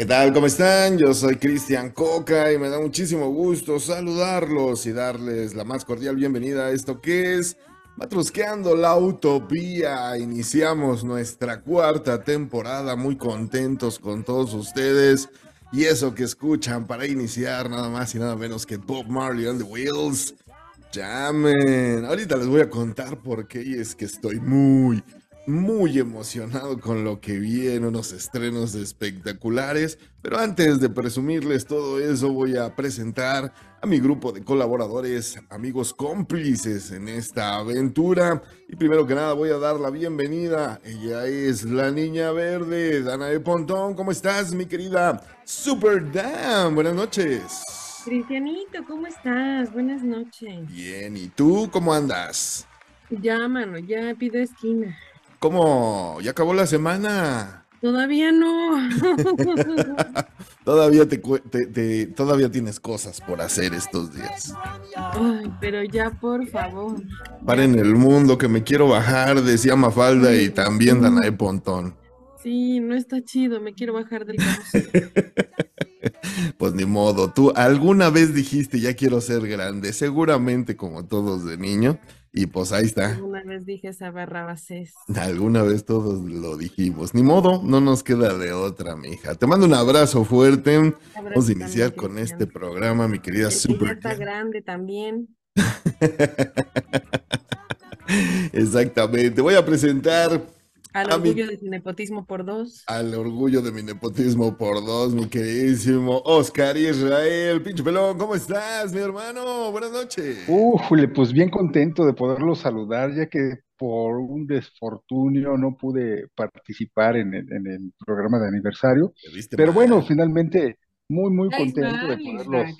¿qué tal? ¿Cómo están? Yo soy Cristian Coca y me da muchísimo gusto saludarlos y darles la más cordial bienvenida a esto que es Matrusqueando la Utopía. Iniciamos nuestra cuarta temporada muy contentos con todos ustedes. Y eso que escuchan para iniciar nada más y nada menos que Bob Marley on the Wheels. Llamen. Ahorita les voy a contar por qué y es que estoy muy, muy emocionado con lo que viene, unos estrenos espectaculares, pero antes de presumirles todo eso voy a presentar a mi grupo de colaboradores, amigos cómplices en esta aventura y primero que nada voy a dar la bienvenida, ella es la niña verde, Dana de Pontón, ¿cómo estás mi querida Super Dan? Buenas noches. Cristianito, ¿cómo estás? Buenas noches. Bien, ¿y tú cómo andas? Ya, mano, ya pido esquina. ¿Cómo? ¿Ya acabó la semana? Todavía no. todavía te, te, todavía tienes cosas por hacer estos días. Ay, pero ya por favor. Paren el mundo que me quiero bajar, decía Mafalda y también Danae Pontón. Sí, no está chido, me quiero bajar del carro. pues ni modo, tú alguna vez dijiste ya quiero ser grande, seguramente como todos de niño. Y pues ahí está. Alguna vez dije esa barrabasés. Alguna vez todos lo dijimos. Ni modo, no nos queda de otra, mija. Te mando un abrazo fuerte. Vamos a iniciar con este programa, mi querida El Super. está grande también. Exactamente. Voy a presentar al orgullo de mi nepotismo por dos. Al orgullo de mi nepotismo por dos, mi queridísimo Oscar Israel. Pinche pelón, ¿cómo estás, mi hermano? Buenas noches. Ufule, pues bien contento de poderlo saludar, ya que por un desfortunio no pude participar en el, en el programa de aniversario. Pero bueno, finalmente muy, muy contento de poderlos.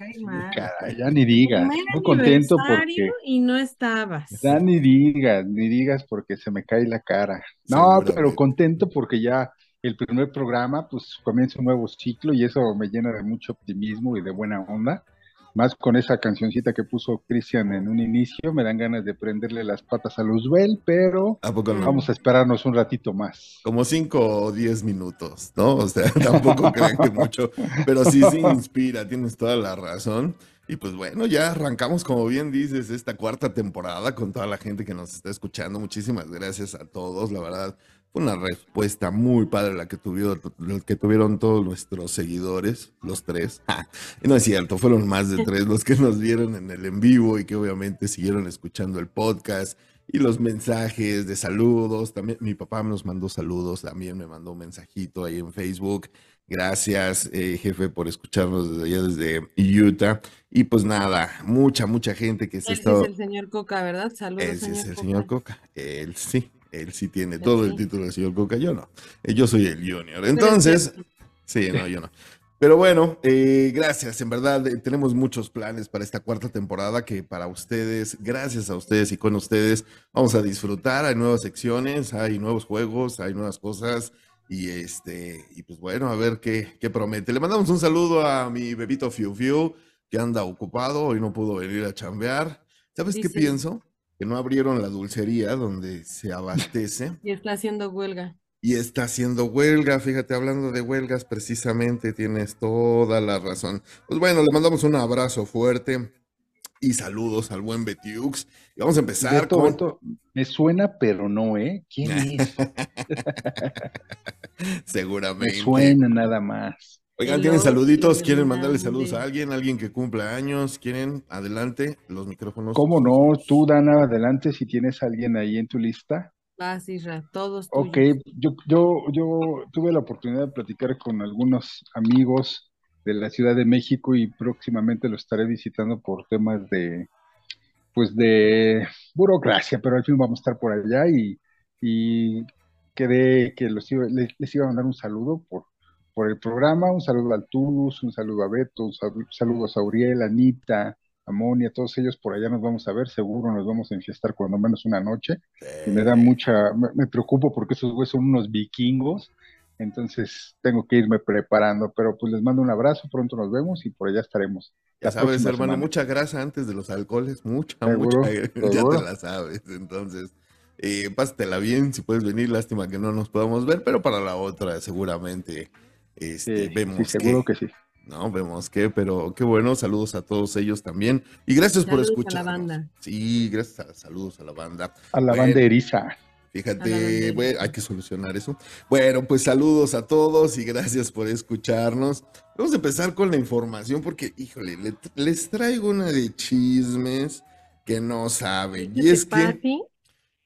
ya ni digas. Muy contento porque. Y no estabas. Ya ni digas, ni digas porque se me cae la cara. No, pero contento porque ya el primer programa, pues comienza un nuevo ciclo y eso me llena de mucho optimismo y de buena onda más con esa cancioncita que puso Cristian en un inicio, me dan ganas de prenderle las patas a Luzbel, pero vamos a esperarnos un ratito más. Como cinco o diez minutos, ¿no? O sea, tampoco crean que mucho, pero sí se inspira, tienes toda la razón. Y pues bueno, ya arrancamos, como bien dices, esta cuarta temporada con toda la gente que nos está escuchando. Muchísimas gracias a todos, la verdad. Fue una respuesta muy padre la que tuvieron, que tuvieron todos nuestros seguidores, los tres. no es cierto, fueron más de tres los que nos vieron en el en vivo y que obviamente siguieron escuchando el podcast y los mensajes de saludos. También mi papá nos mandó saludos, también me mandó un mensajito ahí en Facebook. Gracias, eh, jefe, por escucharnos desde allá, desde Utah. Y pues nada, mucha, mucha gente que se está. es el señor Coca, ¿verdad? Saludos. Ese es el señor Coca. Él sí. Él sí tiene todo el título de señor Coca, yo no. Eh, yo soy el junior. Entonces, sí, no, yo no. Pero bueno, eh, gracias. En verdad, eh, tenemos muchos planes para esta cuarta temporada que para ustedes, gracias a ustedes y con ustedes, vamos a disfrutar. Hay nuevas secciones, hay nuevos juegos, hay nuevas cosas. Y este, y pues bueno, a ver qué, qué promete. Le mandamos un saludo a mi bebito Fiu Fiu, que anda ocupado, hoy no pudo venir a chambear. ¿Sabes qué pienso? Que no abrieron la dulcería donde se abastece. Y está haciendo huelga. Y está haciendo huelga, fíjate, hablando de huelgas, precisamente tienes toda la razón. Pues bueno, le mandamos un abrazo fuerte y saludos al buen Betiux. Y vamos a empezar con... me suena, pero no, ¿eh? ¿Quién es? Seguramente. Me suena nada más. Oigan, tienen saluditos, quieren mandarle saludos a alguien, alguien que cumpla años, quieren, adelante, los micrófonos. ¿Cómo no? Tú, Dana, adelante si tienes a alguien ahí en tu lista. Ah, sí, todos. Ok, yo, yo, yo tuve la oportunidad de platicar con algunos amigos de la Ciudad de México y próximamente lo estaré visitando por temas de, pues de burocracia, pero al fin vamos a estar por allá y, y quedé que los les iba a mandar un saludo por por el programa. Un saludo al Tulus, un saludo a Beto, un saludo a Sauriel, a Anita, a Amonia, todos ellos. Por allá nos vamos a ver, seguro nos vamos a enfiestar cuando menos una noche. Y me da mucha, me, preocupo porque esos güeyes son unos vikingos, entonces tengo que irme preparando, pero pues les mando un abrazo, pronto nos vemos y por allá estaremos. Ya sabes, hermano, mucha grasa antes de los alcoholes, mucha, mucha, ya te la sabes, entonces eh, pásatela bien, si puedes venir, lástima que no nos podamos ver, pero para la otra seguramente este, vemos. seguro que, sí. No, vemos que, pero qué bueno, saludos a todos ellos también. Y gracias por escuchar. A la banda. Sí, gracias, a, saludos a la banda. A la banda eriza. Fíjate, hay que solucionar eso. Bueno, pues saludos a todos y gracias por escucharnos. Vamos a empezar con la información porque, híjole, les traigo una de chismes que no saben. Y es que...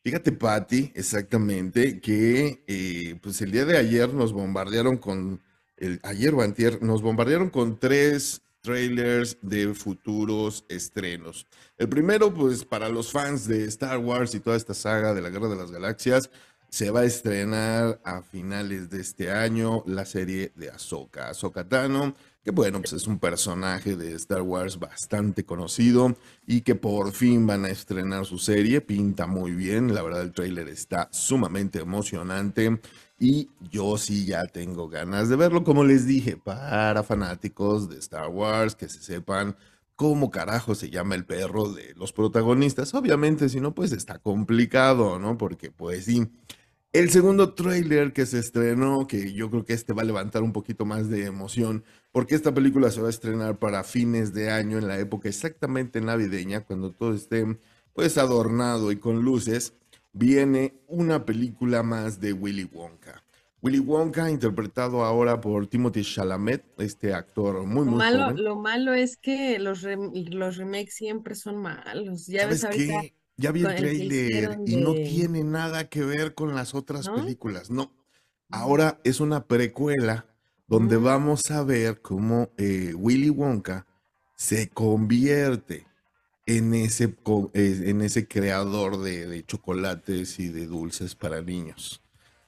Fíjate, Patti, exactamente, que eh, pues el día de ayer nos bombardearon con, el, ayer o nos bombardearon con tres trailers de futuros estrenos. El primero, pues para los fans de Star Wars y toda esta saga de la Guerra de las Galaxias, se va a estrenar a finales de este año la serie de Ahsoka. Ahsoka Tano que bueno, pues es un personaje de Star Wars bastante conocido y que por fin van a estrenar su serie, pinta muy bien, la verdad el tráiler está sumamente emocionante y yo sí ya tengo ganas de verlo, como les dije, para fanáticos de Star Wars, que se sepan cómo carajo se llama el perro de los protagonistas, obviamente si no pues está complicado, ¿no? Porque pues sí el segundo tráiler que se estrenó, que yo creo que este va a levantar un poquito más de emoción, porque esta película se va a estrenar para fines de año, en la época exactamente navideña, cuando todo esté pues adornado y con luces, viene una película más de Willy Wonka. Willy Wonka, interpretado ahora por Timothy Chalamet, este actor muy, muy malo, joven. Lo malo es que los, los remakes siempre son malos. Ya ¿Sabes ves ahorita... Ya vi el trailer y no tiene nada que ver con las otras películas, no. Ahora es una precuela donde vamos a ver cómo eh, Willy Wonka se convierte en ese, en ese creador de, chocolates y de dulces para niños.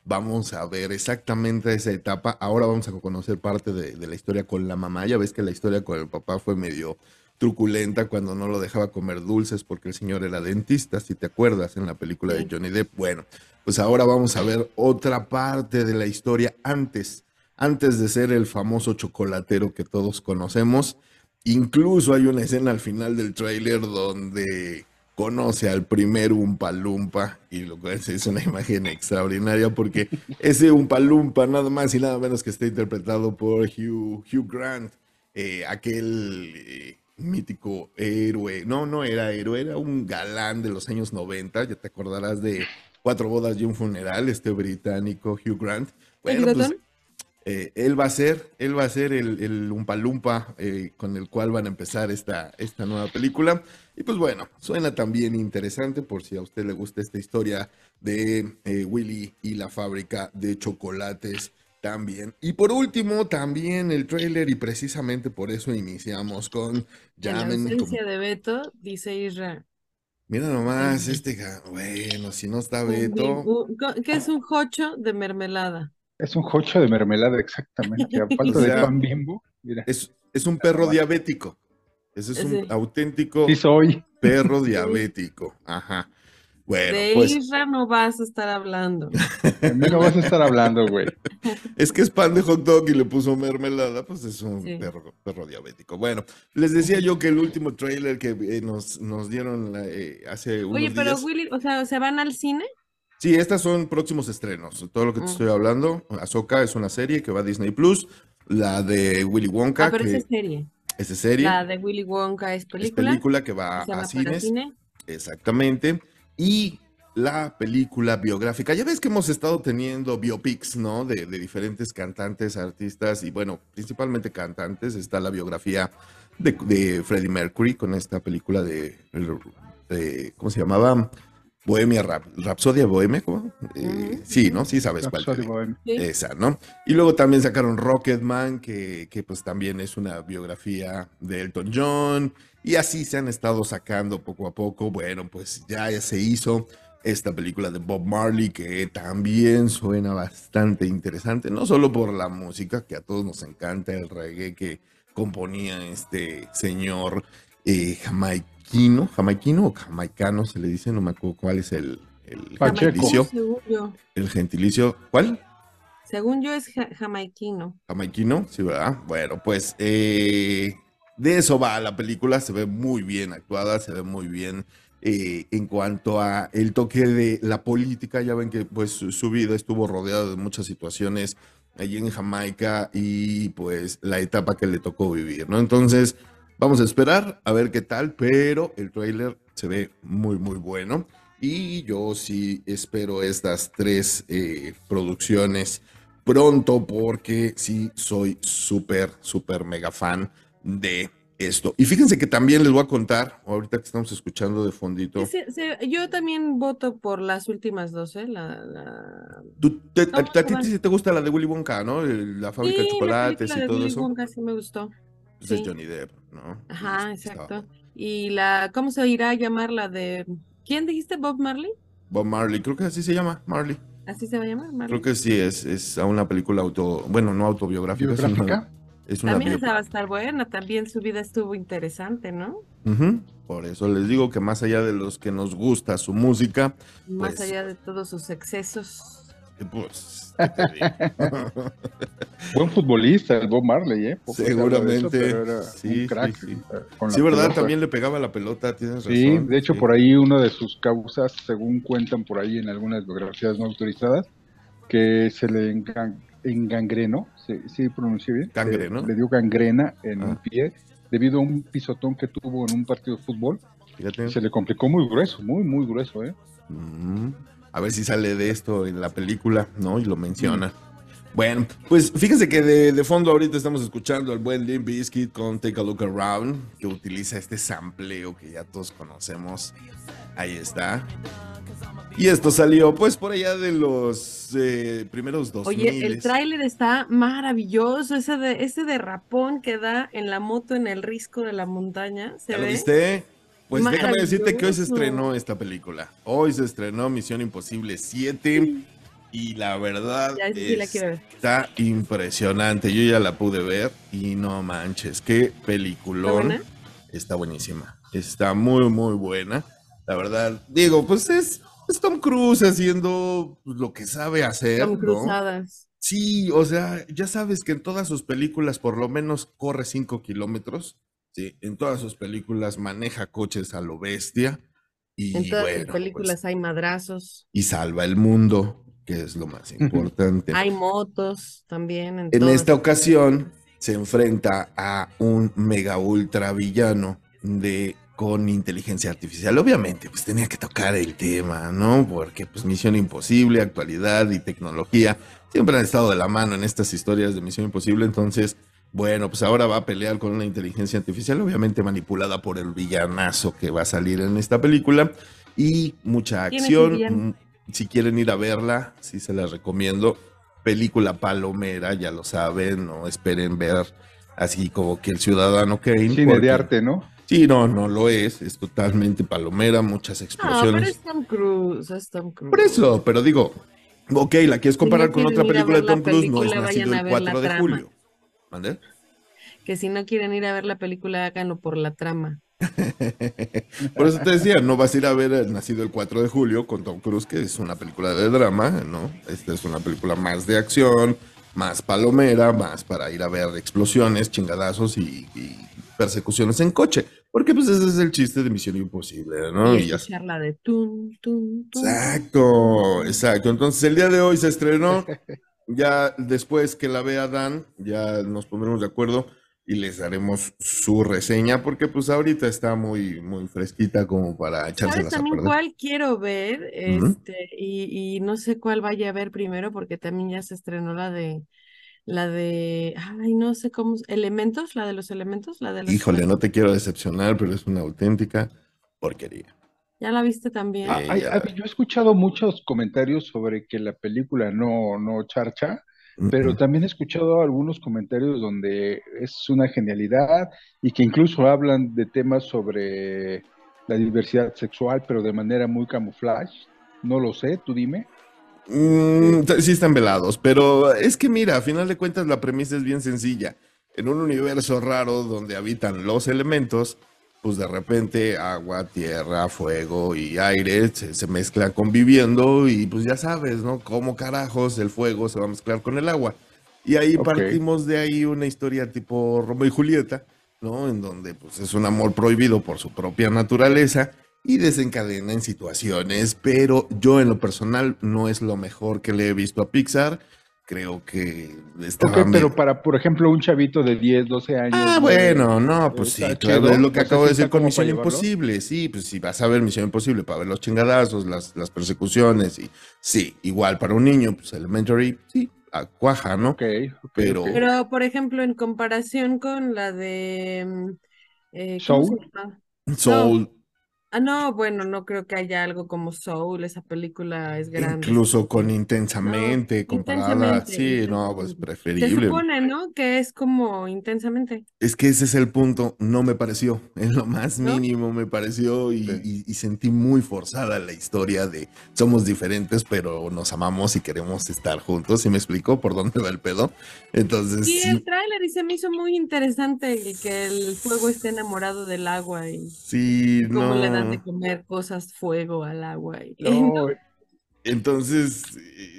Vamos a ver exactamente esa etapa. Ahora vamos a conocer parte de, de la historia con la mamá. Ya ves que la historia con el papá fue medio truculenta cuando no lo dejaba comer dulces porque el señor era dentista, si te acuerdas en la película de Johnny Depp. Bueno, pues ahora vamos a ver otra parte de la historia antes, antes de ser el famoso chocolatero que todos conocemos. Incluso hay una escena al final del tráiler donde conoce al primer Umpalumpa y lo cual es una imagen extraordinaria porque ese Umpalumpa nada más y nada menos que está interpretado por Hugh, Hugh Grant, eh, aquel eh, mítico héroe. No, no era héroe, era un galán de los años 90. Ya te acordarás de Cuatro bodas y un funeral, este británico Hugh Grant. Bueno, pues eh, él va a ser, él va a ser el, el Umpalumpa eh, con el cual van a empezar esta, esta nueva película. Y pues bueno, suena también interesante por si a usted le gusta esta historia de eh, Willy y la fábrica de chocolates también. Y por último, también el trailer, y precisamente por eso iniciamos con la de Beto, dice Isra. Mira nomás, este, bueno, si no está Beto. ¿Qué es un jocho de mermelada? Es un jocho de mermelada, exactamente. A falta de pan bimbo. Mira. Es, es un perro diabético. Ese es un auténtico soy. perro diabético. Aja de pues Isra no vas a estar hablando. De mí no vas a estar hablando, güey. Es que es pan de hot dog y le puso mermelada, pues es un perro, diabético. Bueno, les decía yo que el último trailer que eh, nos, nos dieron eh, hace unos Oye, pero días... Willy, o sea, ¿se van al cine? Sí, estas son próximos estrenos. Todo lo que te mm. estoy hablando, Ahsoka es una serie que va a Disney Plus. La de Willy Wonka. Ah, pero esa es serie. Esa serie. La de Willy Wonka es película. Es película que va a cines. Cine. Exactamente y la película biográfica. Ya ves que hemos estado teniendo biopics, ¿no? De, diferentes cantantes, artistas y bueno, principalmente cantantes. Está la biografía de, Freddie Mercury con esta película de, ¿cómo se llamaba? Bohemia Rap, Rapsodia Bohemia, ¿cómo? Eh, sí, ¿no? Sí sabes cuál. Esa, ¿no? Y luego también sacaron Rocketman, que, que pues también es una biografía de Elton John. Y así se han estado sacando poco a poco. Bueno, pues ya, ya se hizo esta película de Bob Marley, que también suena bastante interesante, no solo por la música, que a todos nos encanta, el reggae que componía este señor, eh, jamaiquino, jamaiquino o jamaicano se le dice, no me acuerdo cuál es el, el gentilicio. El gentilicio, ¿cuál? Según yo es jamaiquino. Jamaiquino, sí, ¿verdad? Bueno, pues eh, de eso va la película, se ve muy bien actuada, se ve muy bien eh, en cuanto a el toque de la política, ya ven que pues su, vida estuvo rodeada de muchas situaciones allí en Jamaica y pues la etapa que le tocó vivir, ¿no? Entonces, vamos a esperar a ver qué tal, pero el trailer se ve muy, muy bueno y yo sí espero estas tres eh, producciones pronto porque sí soy súper, súper mega fan de esto. Y fíjense que también les voy a contar, ahorita que estamos escuchando de fondito. yo también voto por las últimas dos, ¿eh? La, a, ti sí te gusta la de Willy Wonka, ¿no? La fábrica de chocolates y todo Willy eso. Wonka sí me gustó. Pues es Johnny Depp, ¿no? Ajá, exacto. Y la, ¿cómo se irá a llamar la de, ¿quién dijiste? ¿Bob Marley? Bob Marley, creo que así se llama, Marley. ¿Así se va a llamar? Marley? Creo que sí, es, es una película auto, bueno, no autobiográfica. ¿Biográfica? también esa va a estar buena, también su vida estuvo interesante, ¿no? Por eso les digo que más allá de los que nos gusta su música. Más pues allá de todos sus excesos. Pues, Buen futbolista, el Bob Marley, ¿eh? Seguramente. sí, sí, sí. verdad, también le pegaba la pelota, tienes razón. Sí, de hecho, por ahí una de sus causas, según cuentan por ahí en algunas biografías no autorizadas, que se le en gangreno, sí, sí pronuncié bien. Gangreno. Le, dio gangrena en un ah. pie debido a un pisotón que tuvo en un partido de fútbol. Se le complicó muy grueso, muy, muy grueso, ¿eh? Mm. A ver si sale de esto en la película, ¿no? Y lo menciona. Bueno, pues fíjense que de, fondo ahorita estamos escuchando al buen Limp Bizkit con Take a Look Around, que utiliza este sampleo que ya todos conocemos. Ahí está. Y esto salió pues por allá de los eh, primeros dos. Oye, el tráiler está maravilloso, ese de ese derrapón que da en la moto en el risco de la montaña. ¿se ¿Ya lo viste? Pues déjame decirte que hoy se estrenó esta película. Hoy se estrenó Misión Imposible 7 y la verdad está impresionante. Yo ya la pude ver y no manches, qué peliculón. Está buenísima. Está muy muy buena. La verdad, digo, pues es es Tom Cruise haciendo pues, lo que sabe hacer. Tom Cruzadas. Sí, o sea, ya sabes que en todas sus películas por lo menos corre 5 kilómetros. Sí, en todas sus películas maneja coches a lo bestia. Y en todas sus pues películas hay madrazos. Y salva el mundo, que es lo más importante. hay motos también. En, en esta ocasión se enfrenta a un mega ultra villano de con inteligencia artificial. Obviamente, pues tenía que tocar el tema, ¿no? Porque pues Misión Imposible, actualidad y tecnología siempre han estado de la mano en estas historias de Misión Imposible. Entonces, bueno, pues ahora va a pelear con una inteligencia artificial, obviamente manipulada por el villanazo que va a salir en esta película. Y mucha acción. Mm, si quieren ir a verla, sí se la recomiendo. Película palomera, ya lo saben, no esperen ver así como que el ciudadano Kane. Cine de arte, ¿no? Sí, no, no lo es, es totalmente palomera, muchas explosiones. No, pero es Tom Cruise, es Tom Cruise. Por eso, pero digo, ok, la quieres comparar con otra película de Tom Cruise, no es nacido el 4 de julio. ¿Mande? Que si no quieren ir a ver la película, háganlo por la trama. por eso te decía, no vas a ir a ver Nacido el 4 de julio con Tom Cruise, que es una película de drama, ¿no? Esta es una película más de acción, más palomera, más para ir a ver explosiones, chingadazos y persecuciones en coche. Porque pues ese es el chiste de Misión Imposible, ¿no? Y, la de tun, tun, tun. Exacto, exacto. Entonces el día de hoy se estrenó. Ya después que la vea Dan, ya nos pondremos de acuerdo y les daremos su reseña porque pues ahorita está muy muy fresquita como para echarse ¿Sabes también cuál quiero ver? Este, y, y no sé cuál vaya a ver primero porque también ya se estrenó la de la de, ay, no sé cómo, elementos, la de los elementos, la de los... Híjole, no te quiero decepcionar, pero es una auténtica porquería. ¿Ya la viste también? Ah, yo he escuchado muchos comentarios sobre que la película no, no charcha, pero también he escuchado algunos comentarios donde es una genialidad y que incluso hablan de temas sobre la diversidad sexual, pero de manera muy camuflaje. No lo sé, tú dime. Mm, sí están velados, pero es que mira, a final de cuentas la premisa es bien sencilla. En un universo raro donde habitan los elementos, pues de repente agua, tierra, fuego y aire se, mezclan conviviendo y pues ya sabes, ¿no? Cómo carajos el fuego se va a mezclar con el agua. Y ahí partimos de ahí una historia tipo Romeo y Julieta, ¿no? En donde pues es un amor prohibido por su propia naturaleza y desencadena en situaciones, pero yo en lo personal no es lo mejor que le he visto a Pixar creo que está pero para, por ejemplo, un chavito de 10, 12 años. Ah, bueno, no, pues sí, claro, es lo que acabo de decir con Misión Imposible. Sí, pues si vas a ver Misión Imposible para ver los chingadazos, las, las persecuciones, y sí, igual para un niño, pues Elementary, sí, cuaja, ¿no? Ok, pero... pero, por ejemplo, en comparación con la de... Mm, eh, Soul. Soul. Ah, no, bueno, no creo que haya algo como Soul, esa película es grande. Incluso con intensamente comparada, sí, no, pues preferible. Se supone, ¿no? Que es como intensamente. Es que ese es el punto, no me pareció, en lo más mínimo me pareció y, sentí muy forzada la historia de somos diferentes, pero nos amamos y queremos estar juntos, ¿y me explicó por dónde va el pedo? Entonces... Sí, el tráiler y se me hizo muy interesante que el fuego esté enamorado del agua y... Sí, no de comer cosas fuego al agua. Y... Entonces,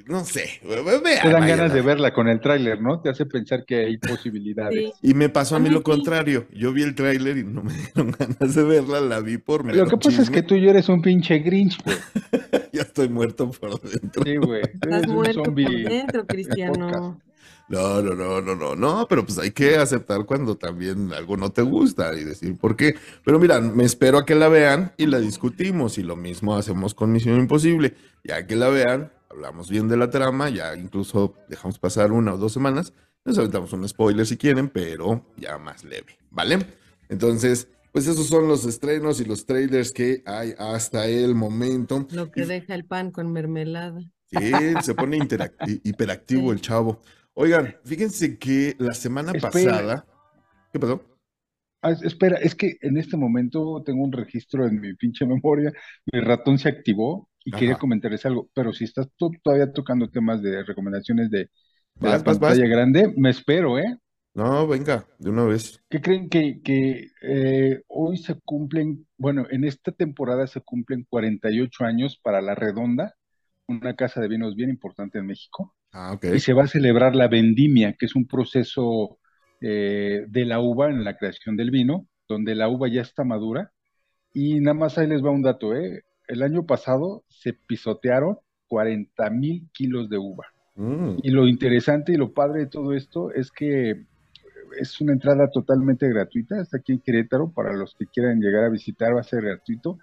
no sé. Te dan ganas de verla con el tráiler, ¿no? Te hace pensar que hay posibilidades. Y me pasó a mí lo contrario. Yo vi el tráiler y no me dieron ganas de verla, la vi por Lo que pasa es que tú ya eres un pinche Grinch, güey. ya estoy muerto por dentro. Sí, güey. Estás muerto por dentro, Cristiano. No, no, no, no, no, no, pero pues hay que aceptar cuando también algo no te gusta y decir por qué. Pero mira, me espero a que la vean y la discutimos y lo mismo hacemos con Misión Imposible. Ya que la vean, hablamos bien de la trama, ya incluso dejamos pasar una o dos semanas, nos aventamos un spoiler si quieren, pero ya más leve, ¿vale? Entonces, pues esos son los estrenos y los trailers que hay hasta el momento. Lo que deja el pan con mermelada. Sí, se pone hiperactivo el chavo. Oigan, fíjense que la semana pasada. ¿Qué pasó? Ah, espera, es que en este momento tengo un registro en mi pinche memoria. Mi ratón se activó y quería comentarles algo. Pero si estás todavía tocando temas de recomendaciones de, la pantalla grande, me espero, ¿eh? No, venga, de una vez. ¿Qué creen que, que eh, hoy se cumplen, bueno, en esta temporada se cumplen 48 años para La Redonda, una casa de vinos bien importante en México? Ah, y se va a celebrar la vendimia, que es un proceso eh, de la uva en la creación del vino, donde la uva ya está madura. Y nada más ahí les va un dato, ¿eh? El año pasado se pisotearon 40 mil kilos de uva. Mm. Y lo interesante y lo padre de todo esto es que es una entrada totalmente gratuita, está aquí en Querétaro, para los que quieran llegar a visitar va a ser gratuito.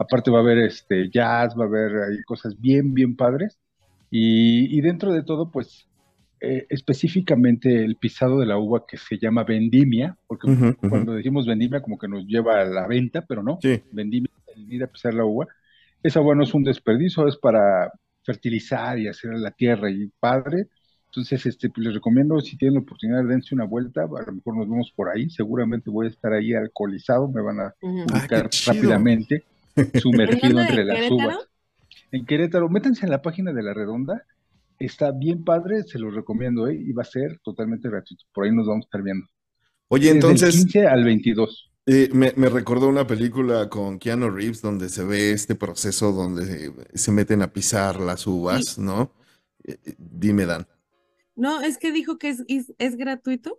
Aparte va a haber este jazz, va a haber ahí cosas bien, bien padres. Y, dentro de todo, pues eh, específicamente el pisado de la uva que se llama vendimia, porque cuando decimos vendimia como que nos lleva a la venta, pero no, vendimia, el ir a pisar la uva, esa uva no es un desperdicio, es para fertilizar y hacer la tierra y padre. Entonces, este, pues, les recomiendo, si tienen la oportunidad, dense una vuelta, a lo mejor nos vemos por ahí, seguramente voy a estar ahí alcoholizado, me van a buscar ah, rápidamente, sumergido entre las uvas en Querétaro. Métanse en la página de La Redonda. Está bien padre, se lo recomiendo, ¿eh? y va a ser totalmente gratuito. Por ahí nos vamos a estar viendo. Oye, entonces. Del 15 al 22. Eh, me, recordó una película con Keanu Reeves donde se ve este proceso donde se, meten a pisar las uvas, ¿no? Eh, dime, Dan. No, es que dijo que es, es, gratuito.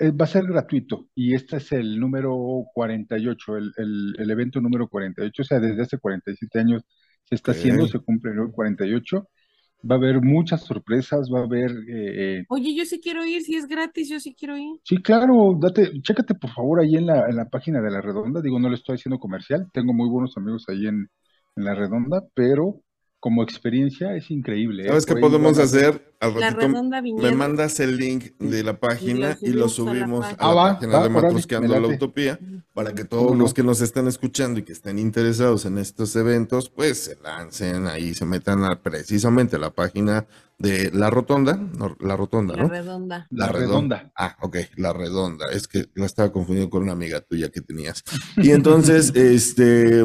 Va a ser gratuito y este es el número 48, el, el, el evento número 48, o sea, desde hace 47 años se está haciendo, se cumple el 48. Va a haber muchas sorpresas, va a haber... Eh, Oye, yo sí quiero ir, si es gratis, yo sí quiero ir. Sí, claro, date, chécate por favor ahí en la, en la página de La Redonda, digo, no le estoy haciendo comercial, tengo muy buenos amigos ahí en, en La Redonda, pero como experiencia es increíble. ¿eh? ¿Sabes qué podemos hacer? Al me mandas el link de la página y lo, subimos a la página, de Matrosqueando la Utopía para que todos los que nos están escuchando y que estén interesados en estos eventos, pues se lancen ahí, se metan a precisamente a la página de La Rotonda, La Rotonda, ¿no? La Redonda. La, redonda. Ah, ok, La Redonda. Es que la estaba confundiendo con una amiga tuya que tenías. Y entonces, este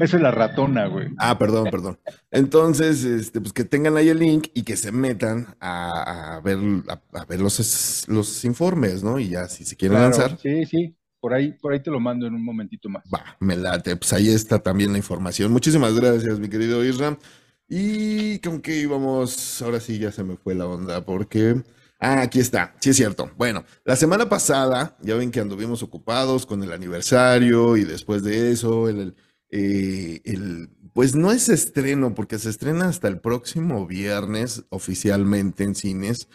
esa es la ratona, güey. Ah, perdón, perdón. Entonces, este, pues que tengan ahí el link y que se metan a, ver, a, ver los, los informes, ¿no? Y ya, si se quieren lanzar. Sí, sí. por ahí, por ahí te lo mando en un momentito más. Va, me late, pues ahí está también la información. Muchísimas gracias, mi querido Isra. Y con qué íbamos, ahora sí ya se me fue la onda, porque... Ah, aquí está, sí es cierto. Bueno, la semana pasada, ya ven que anduvimos ocupados con el aniversario y después de eso, el, eh, pues no es estreno, porque se estrena hasta el próximo viernes oficialmente en cines,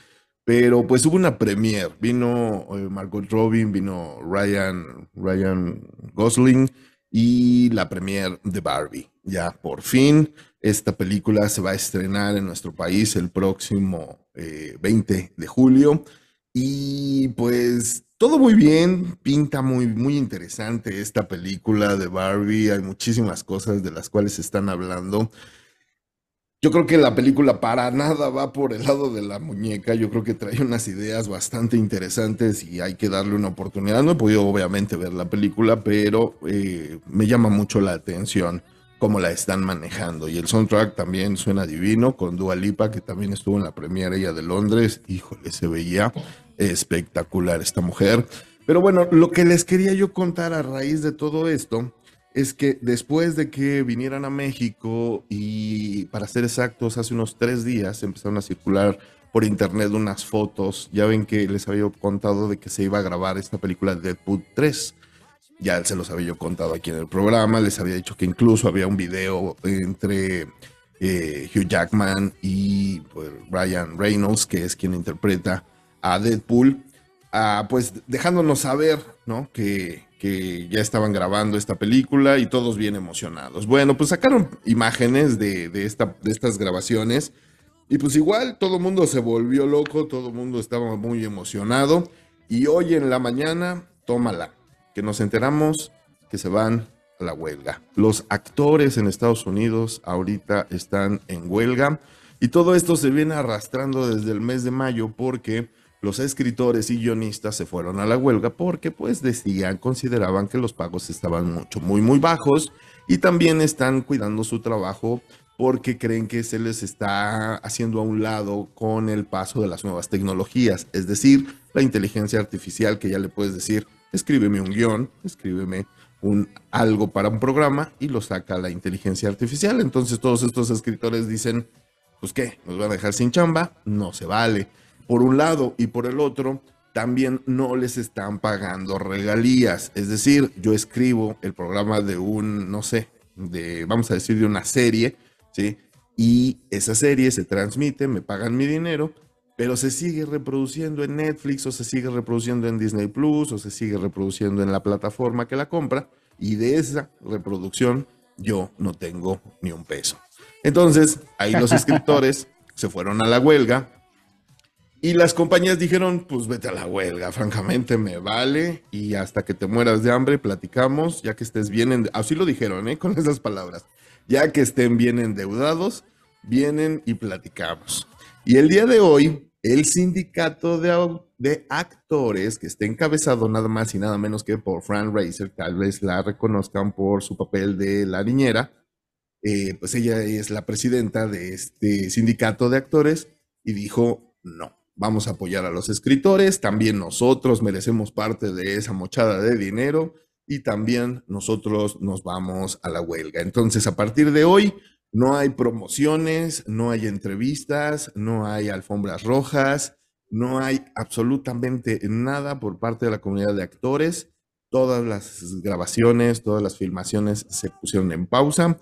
pero pues hubo una premiere, vino eh, Margot Robin, vino Ryan, Ryan Gosling y la premiere de Barbie. Ya por fin, esta película se va a estrenar en nuestro país el próximo 20 eh, de julio. Y pues todo muy bien, pinta muy, muy interesante esta película de Barbie. Hay muchísimas cosas de las cuales se están hablando. Yo creo que la película para nada va por el lado de la muñeca. Yo creo que trae unas ideas bastante interesantes y hay que darle una oportunidad. No he podido obviamente ver la película, pero eh, me llama mucho la atención cómo la están manejando. Y el soundtrack también suena divino con Dua Lipa, que también estuvo en la premiere ella de Londres. Híjole, se veía espectacular esta mujer. Pero bueno, lo que les quería yo contar a raíz de todo esto es que después de que vinieran a México y para ser exactos, hace unos tres días empezaron a circular por internet unas fotos, ya ven que les había contado de que se iba a grabar esta película Deadpool 3. Ya se los había yo contado aquí en el programa, les había dicho que incluso había un video entre eh, Hugh Jackman y pues, Ryan Reynolds, que es quien interpreta a Deadpool, pues dejándonos saber, ¿no? Que, que ya estaban grabando esta película y todos bien emocionados. Bueno, pues sacaron imágenes de, esta, de estas grabaciones y pues igual todo el mundo se volvió loco, todo el mundo estaba muy emocionado y hoy en la mañana, tómala, que nos enteramos que se van a la huelga. Los actores en Estados Unidos ahorita están en huelga y todo esto se viene arrastrando desde el mes de mayo porque los escritores y guionistas se fueron a la huelga porque pues decían, consideraban que los pagos estaban mucho, muy, muy bajos y también están cuidando su trabajo porque creen que se les está haciendo a un lado con el paso de las nuevas tecnologías, es decir, la inteligencia artificial que ya le puedes decir, escríbeme un guion, escríbeme un algo para un programa y lo saca la inteligencia artificial. Entonces todos estos escritores dicen, pues qué, nos van a dejar sin chamba, no se vale por un lado y por el otro, también no les están pagando regalías. Es decir, yo escribo el programa de un, no sé, de, vamos a decir, de una serie, ¿sí? Y esa serie se transmite, me pagan mi dinero, pero se sigue reproduciendo en Netflix o se sigue reproduciendo en Disney Plus o se sigue reproduciendo en la plataforma que la compra y de esa reproducción yo no tengo ni un peso. Entonces, ahí los escritores se fueron a la huelga, y las compañías dijeron, pues vete a la huelga, francamente me vale y hasta que te mueras de hambre platicamos, ya que estés bien, así lo dijeron, ¿eh? con esas palabras, ya que estén bien endeudados, vienen y platicamos. Y el día de hoy, el sindicato de, actores, que está encabezado nada más y nada menos que por Fran Racer, tal vez la reconozcan por su papel de la niñera, eh, pues ella es la presidenta de este sindicato de actores y dijo, no, vamos a apoyar a los escritores, también nosotros merecemos parte de esa mochada de dinero y también nosotros nos vamos a la huelga. Entonces, a partir de hoy, no hay promociones, no hay entrevistas, no hay alfombras rojas, no hay absolutamente nada por parte de la comunidad de actores. Todas las grabaciones, todas las filmaciones se pusieron en pausa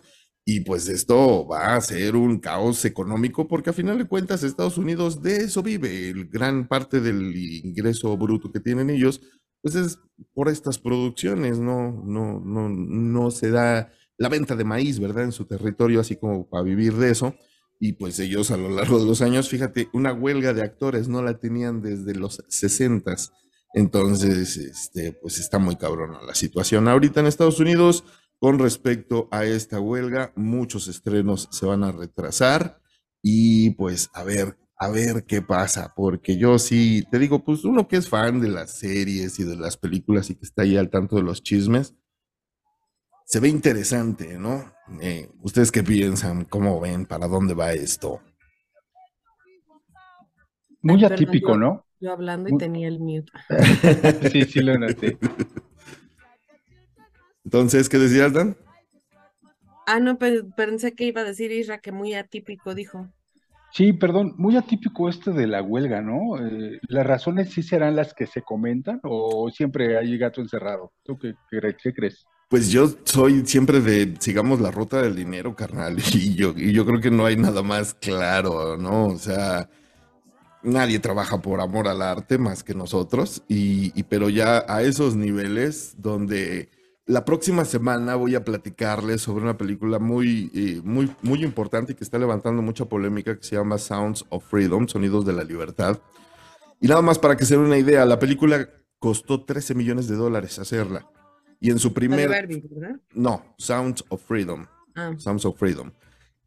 y pues esto va a ser un caos económico porque a final de cuentas Estados Unidos de eso vive. El gran parte del ingreso bruto que tienen ellos, pues es por estas producciones, no, no, no, no se da la venta de maíz, ¿verdad? En su territorio, así como para vivir de eso. Y pues ellos a lo largo de los años, fíjate, una huelga de actores no la tenían desde los 60. Entonces, este, pues está muy cabrona la situación. Ahorita en Estados Unidos, con respecto a esta huelga, muchos estrenos se van a retrasar y pues a ver, a ver qué pasa, porque yo sí, te digo, pues uno que es fan de las series y de las películas y que está ahí al tanto de los chismes, se ve interesante, ¿no? Eh, ¿Ustedes qué piensan? ¿Cómo ven? ¿Para dónde va esto? Muy atípico, ¿no? Yo hablando y tenía el mute. sí, sí lo noté. Entonces, ¿qué decías, Dan? Ah, no, pensé que iba a decir Isra que muy atípico, dijo. Sí, perdón, muy atípico este de la huelga, ¿no? Eh, ¿Las razones sí serán las que se comentan o siempre hay gato encerrado? ¿Tú qué, qué, crees? Pues yo soy siempre de, sigamos la ruta del dinero, carnal, y yo, y yo creo que no hay nada más claro, ¿no? O sea, nadie trabaja por amor al arte más que nosotros, y, pero ya a esos niveles donde la próxima semana voy a platicarles sobre una película muy, eh, muy, muy importante y que está levantando mucha polémica que se llama Sounds of Freedom, Sonidos de la Libertad. Y nada más para que se den una idea, la película costó 13 millones de dólares hacerla. Y en su primer... No, Sounds of Freedom. Ah. Sounds of Freedom.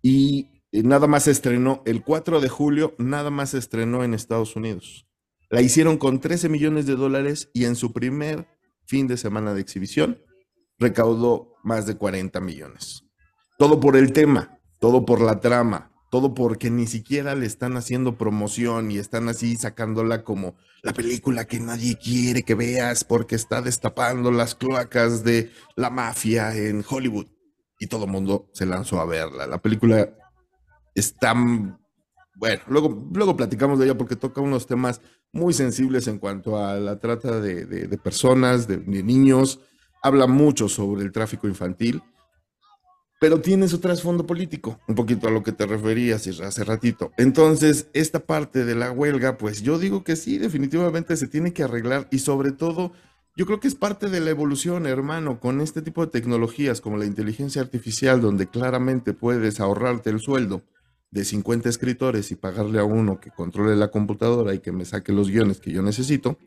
Y eh, nada más estrenó el 4 de julio, nada más estrenó en Estados Unidos. La hicieron con 13 millones de dólares y en su primer fin de semana de exhibición recaudó más de 40 millones. Todo por el tema, todo por la trama, todo porque ni siquiera le están haciendo promoción y están así sacándola como la película que nadie quiere que veas porque está destapando las cloacas de la mafia en Hollywood. Y todo el mundo se lanzó a verla. La película está, bueno, luego, luego platicamos de ella porque toca unos temas muy sensibles en cuanto a la trata de, personas, de niños, habla mucho sobre el tráfico infantil, pero tiene su trasfondo político, un poquito a lo que te referías hace ratito. Entonces, esta parte de la huelga, pues yo digo que sí, definitivamente se tiene que arreglar y sobre todo, yo creo que es parte de la evolución, hermano, con este tipo de tecnologías como la inteligencia artificial, donde claramente puedes ahorrarte el sueldo de 50 escritores y pagarle a uno que controle la computadora y que me saque los guiones que yo necesito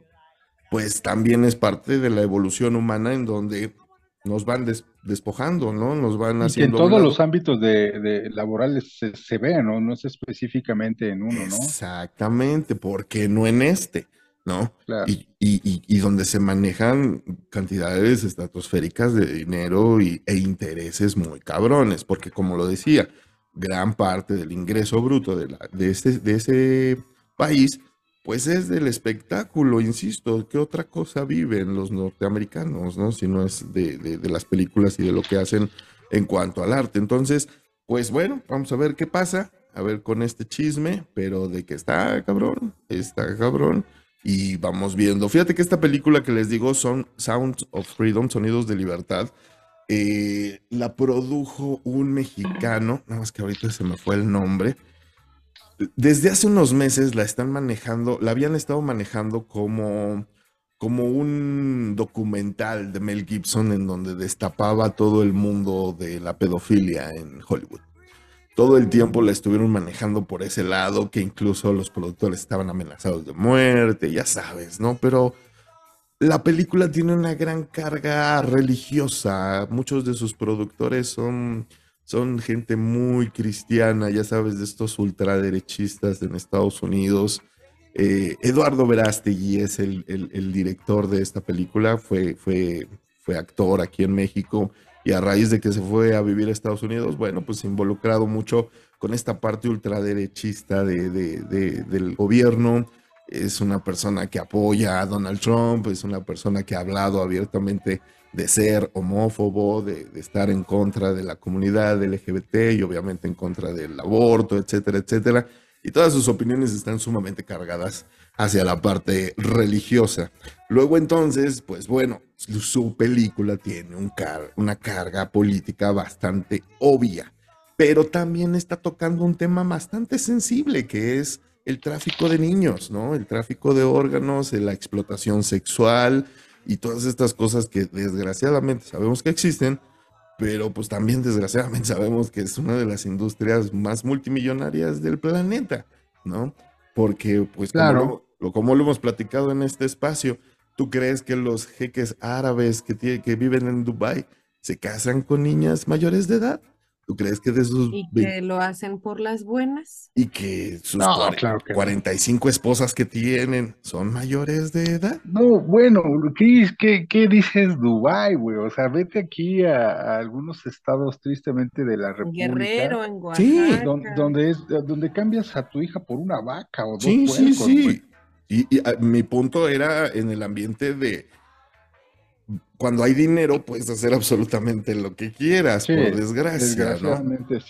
pues también es parte de la evolución humana en donde nos van despojando, ¿no? Nos van haciendo... en todos los ámbitos de, laborales se, se, ve, ¿no? No es específicamente en uno, ¿no? Exactamente, porque no en este, ¿no? Y, y, y, donde se manejan cantidades estratosféricas de dinero y, e intereses muy cabrones, porque como lo decía, gran parte del ingreso bruto de, la, de, este, de ese país pues es del espectáculo, insisto, ¿qué otra cosa viven los norteamericanos, no? Si no es de, las películas y de lo que hacen en cuanto al arte. Entonces, pues bueno, vamos a ver qué pasa, a ver con este chisme, pero de que está cabrón, está cabrón. Y vamos viendo. Fíjate que esta película que les digo son Sounds of Freedom, Sonidos de Libertad. Eh, la produjo un mexicano, nada más que ahorita se me fue el nombre desde hace unos meses la están manejando, la habían estado manejando como, como un documental de Mel Gibson en donde destapaba todo el mundo de la pedofilia en Hollywood. Todo el tiempo la estuvieron manejando por ese lado, que incluso los productores estaban amenazados de muerte, ya sabes, ¿no? Pero la película tiene una gran carga religiosa. Muchos de sus productores son son gente muy cristiana, ya sabes, de estos ultraderechistas en Estados Unidos. Eh, Eduardo Verástegui es el, director de esta película, fue, fue, fue actor aquí en México y a raíz de que se fue a vivir a Estados Unidos, bueno, pues involucrado mucho con esta parte ultraderechista de, del gobierno. Es una persona que apoya a Donald Trump, es una persona que ha hablado abiertamente de ser homófobo, de, estar en contra de la comunidad LGBT y obviamente en contra del aborto, etcétera, etcétera. Y todas sus opiniones están sumamente cargadas hacia la parte religiosa. Luego entonces, pues bueno, su película tiene un una carga política bastante obvia, pero también está tocando un tema bastante sensible que es el tráfico de niños, ¿no? El tráfico de órganos, la explotación sexual, y todas estas cosas que desgraciadamente sabemos que existen, pero pues también desgraciadamente sabemos que es una de las industrias más multimillonarias del planeta, ¿no? Porque pues claro. como, lo, como lo hemos platicado en este espacio, ¿tú crees que los jeques árabes que, que viven en Dubái se casan con niñas mayores de edad? ¿Tú crees que de sus... Y que lo hacen por las buenas? Y que sus 45 esposas que tienen son mayores de edad. No, bueno, Cris, ¿qué, qué dices Dubai, güey? O sea, vete aquí a, algunos estados tristemente de la República. Guerrero, en Oaxaca. Sí, donde, es, donde cambias a tu hija por una vaca o dos Sí, sí, sí. Y, y mi punto era en el ambiente de cuando hay dinero puedes hacer absolutamente lo que quieras, por desgracia, ¿no?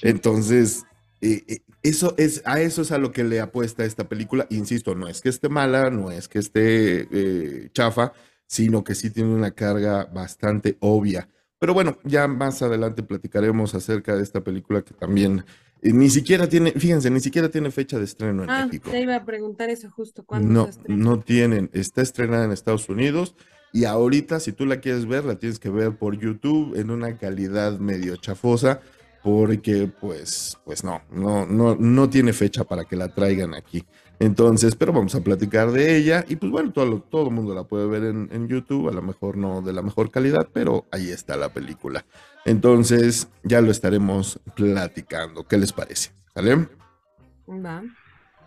Entonces, eh, eh, eso es, a eso es a lo que le apuesta esta película. Insisto, no es que esté mala, no es que esté eh, chafa, sino que sí tiene una carga bastante obvia. Pero bueno, ya más adelante platicaremos acerca de esta película que también ni siquiera tiene, fíjense, ni siquiera tiene fecha de estreno en ah, México. Te iba a preguntar eso justo. ¿Cuándo no, no tienen. Está estrenada en Estados Unidos y ahorita si tú la quieres ver, la tienes que ver por YouTube en una calidad medio chafosa porque pues, pues no, no, no, no tiene fecha para que la traigan aquí. Entonces, pero vamos a platicar de ella y pues bueno, todo, todo el mundo la puede ver en, en, YouTube, a lo mejor no de la mejor calidad, pero ahí está la película. Entonces, ya lo estaremos platicando. ¿Qué les parece? ¿Sale? Va.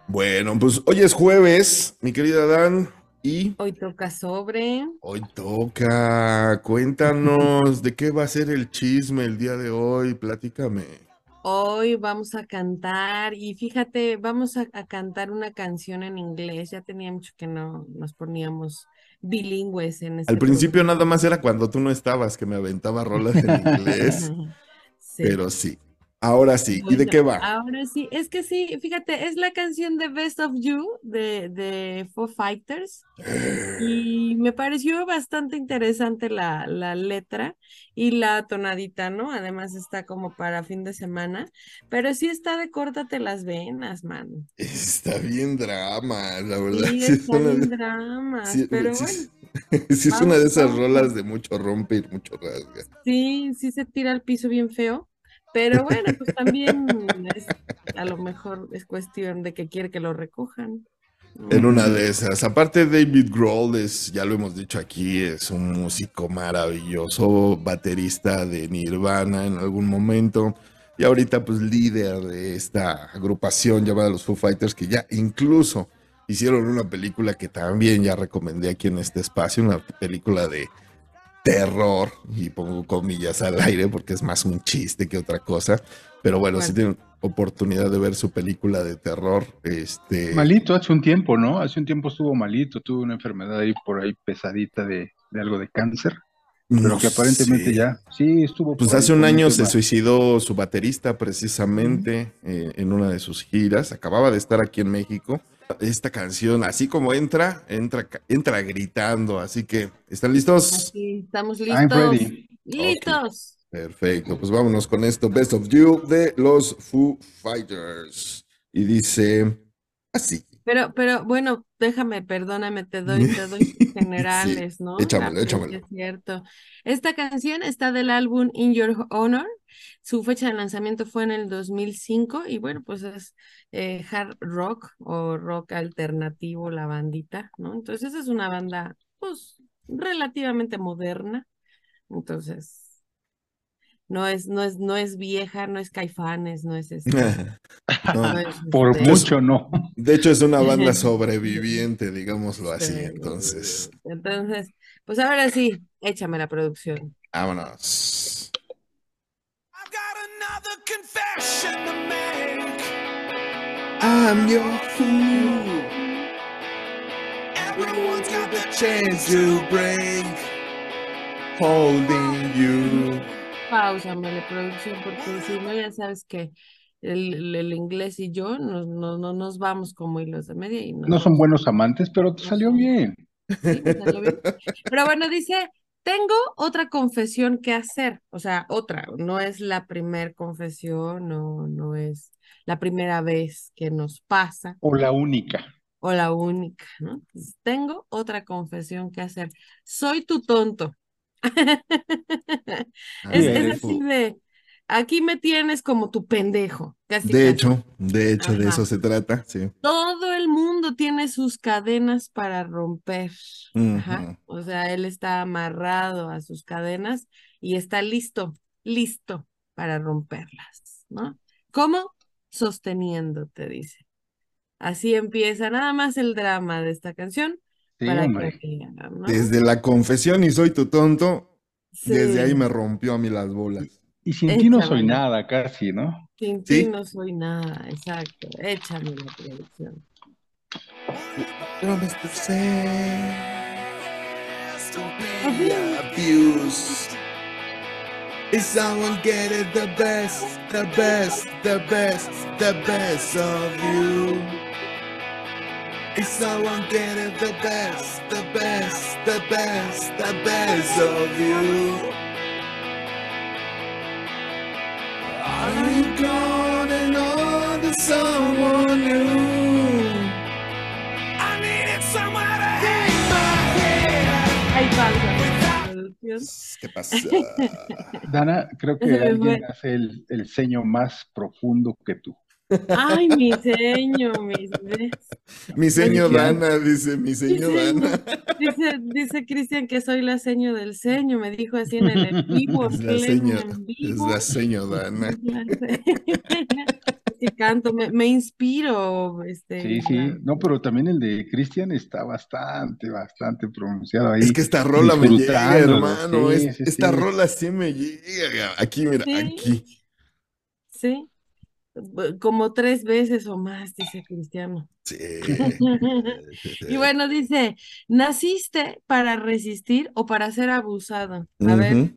Bueno, pues hoy es jueves, mi querida Dan. Y hoy toca sobre. Hoy toca. Cuéntanos de qué va a ser el chisme el día de hoy. Platícame. Hoy vamos a cantar y fíjate, vamos a, cantar una canción en inglés. Ya tenía mucho que no nos poníamos bilingües en este Al principio nada más era cuando tú no estabas que me aventaba rolas en inglés. Pero sí. Ahora sí, ¿y de qué va? Ahora sí, es que sí, fíjate, es la canción de Best of You de, de Foo Fighters y me pareció bastante interesante la, la letra y la tonadita, ¿no? Además está como para fin de semana, pero sí está de córtate las venas, mano. Está bien drama, la verdad. Sí, está bien drama, pero bueno. Sí es una de esas rolas de mucho rompe y mucho rasga. Sí, sí se tira al piso bien feo. Pero bueno, pues también a lo mejor es cuestión de que quiere que lo recojan. En una de esas. Aparte, David Grohl es, ya lo hemos dicho aquí, es un músico maravilloso, baterista de Nirvana en algún momento. Y ahorita, pues, líder de esta agrupación llamada los Foo Fighters, que ya incluso hicieron una película que también ya recomendé aquí en este espacio, una película de terror, y pongo comillas al aire porque es más un chiste que otra cosa, pero bueno, si tienen oportunidad de ver su película de terror, este... Malito hace un tiempo, ¿no? Hace un tiempo estuvo malito, tuvo una enfermedad ahí por ahí pesadita de, algo de cáncer. Pero que aparentemente ya, sí, estuvo. Pues hace un año se suicidó su baterista precisamente eh, en una de sus giras. Acababa de estar aquí en México esta canción, así como entra, entra, entra gritando. Así que, ¿están listos? Sí, estamos listos. Listos. Perfecto, pues vámonos con esto. Best of You de los Foo Fighters. Y dice así. Pero, pero bueno, déjame, perdóname, te doy, te doy generales, ¿no? Échamelo, échamelo. Es cierto. Esta canción está del álbum In Your Honor. Su fecha de lanzamiento fue en el 2005 y bueno, pues es eh, hard rock o rock alternativo la bandita, ¿no? Entonces es una banda, pues, relativamente moderna. Entonces, no es, no es, no es vieja, no es caifanes, no es eso. Por este, mucho no. De hecho, es una banda sobreviviente, digámoslo así, entonces. Entonces, pues ahora sí, échame la producción. Vámonos. I'm your fool. Everyone's got the chance to break. Holding you pausa, la producción, porque si no, ya sabes que el, el, inglés y yo no, no, no, nos vamos como hilos de media. Y no, no son buenos amantes, pero te salió bien. salió bien. Pero bueno, dice, tengo otra confesión que hacer, o sea, otra, no es la primera confesión, no, no es la primera vez que nos pasa. O la única. O la única, ¿no? tengo otra confesión que hacer. Soy tu tonto. es, así de, aquí me tienes como tu pendejo. de hecho, de hecho, de eso se trata, sí. Todo el mundo tiene sus cadenas para romper. O sea, él está amarrado a sus cadenas y está listo, listo para romperlas, ¿no? ¿Cómo? Sosteniendo, te dice. Así empieza nada más el drama de esta canción. Desde la confesión y soy tu tonto, desde ahí me rompió a mí las bolas. Y sin ti no soy nada, casi, ¿no? Sin ti no soy nada, exacto. Échame la producción. to be abused. Is someone getting the best, the best, the best, the best of you? Is someone getting the best, the best, the best, the best of you? Are you and on to someone new? I needed someone to hang my head. ¿Qué pasa? Dana, creo que alguien hace el, el ceño más profundo que tú. Ay, mi seño, mis Mi seño Dana, dice, mi seño Dana. Dice, dice Cristian que soy la seño del seño, me dijo así en el en vivo. Es la seño, es la seño Dana. Sí, canto, me, me inspiro. Este, Sí, sí, no, pero también el de Cristian está bastante, bastante pronunciado ahí. Es que esta rola me llega, hermano. sí, es- sí, esta sí. rola sí me llega. Aquí, mira, Sí. aquí. Sí, como tres veces o más, dice Cristiano. Sí. Y bueno, dice, ¿naciste para resistir o para ser abusado? A ver,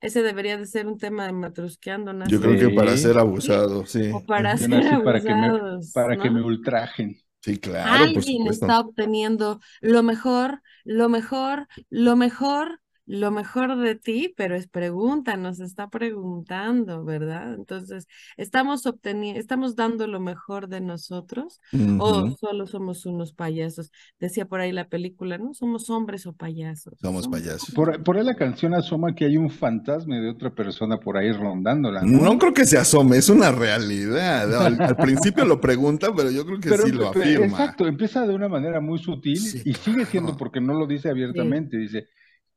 ese debería de ser un tema de matrusqueando, Yo creo que para ser abusado, sí. O para Yo ser nací para que me, abusados, para que ¿no? me ultrajen. Sí, claro, Alguien está obteniendo lo mejor, lo mejor, lo mejor, lo mejor de ti, pero es pregunta, nos está preguntando, ¿verdad? Entonces, ¿estamos obteniendo, estamos dando lo mejor de nosotros o solo somos unos payasos? Decía por ahí la película, ¿no? ¿Somos hombres o payasos? Somos payasos. Por, por ahí la canción asoma que hay un fantasma de otra persona por ahí rondándola, ¿no? No creo que se asome, es una realidad. Al, al principio lo pregunta, pero yo creo que Pero, sí lo pero, afirma. exacto, empieza de una manera muy sutil Sí, y sigue siendo claro. porque no lo dice abiertamente. Dice,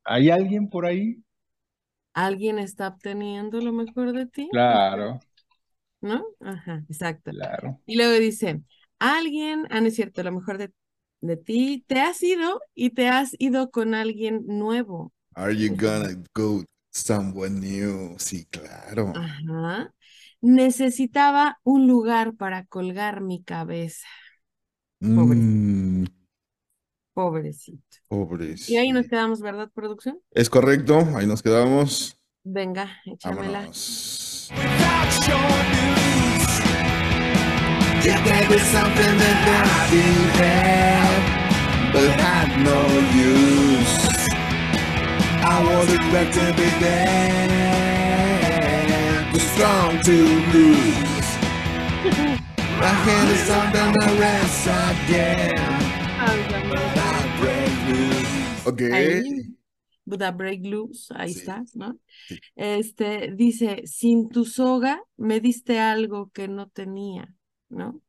¿hay alguien por ahí? ¿Alguien está obteniendo lo mejor de ti? Claro, ¿No? Ajá, exacto. claro. Y luego dice, alguien, ah, no es cierto, lo mejor de, de ti, te has ido y te has ido con alguien nuevo. Are you gonna go someone new? Sí, claro. Ajá. Necesitaba un lugar para colgar mi cabeza. pobre. Mm, Pobrecito. pobre. Y ahí nos quedamos, ¿verdad, producción? Es correcto, ahí nos quedamos. Venga, échamela. Vámonos. Me something that I didn't have, but had no use. I was expecting to be there, too strong to lose. My hand is under the rest again. I break loose. Ok. Ahí, Buda Break Loose, ahí Sí, está, ¿no? sí. Este, dice, sin tu soga me diste algo que no tenía, ¿no?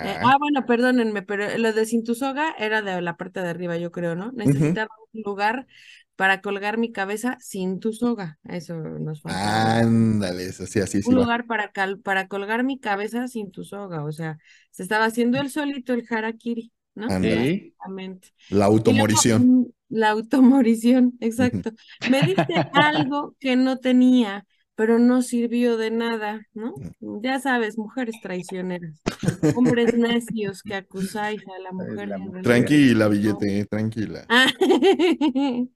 Eh, Ajá. ah, bueno, perdónenme, pero lo de sin tu soga era de la parte de arriba, yo creo, ¿no? Necesitaba un lugar para colgar mi cabeza sin tu soga. Eso nos falta. Ándale, eso sí, así sí Un va. lugar para, cal- para colgar mi cabeza sin tu soga. O sea, se estaba haciendo el solito el harakiri, ¿no? Ándale. La automorición. Mm, La automorición, exacto. Me diste algo que no tenía, pero no sirvió de nada, ¿no? Ya sabes, mujeres traicioneras, hombres necios que acusáis a la mujer. la mujer. Tranquila, no. billete, tranquila.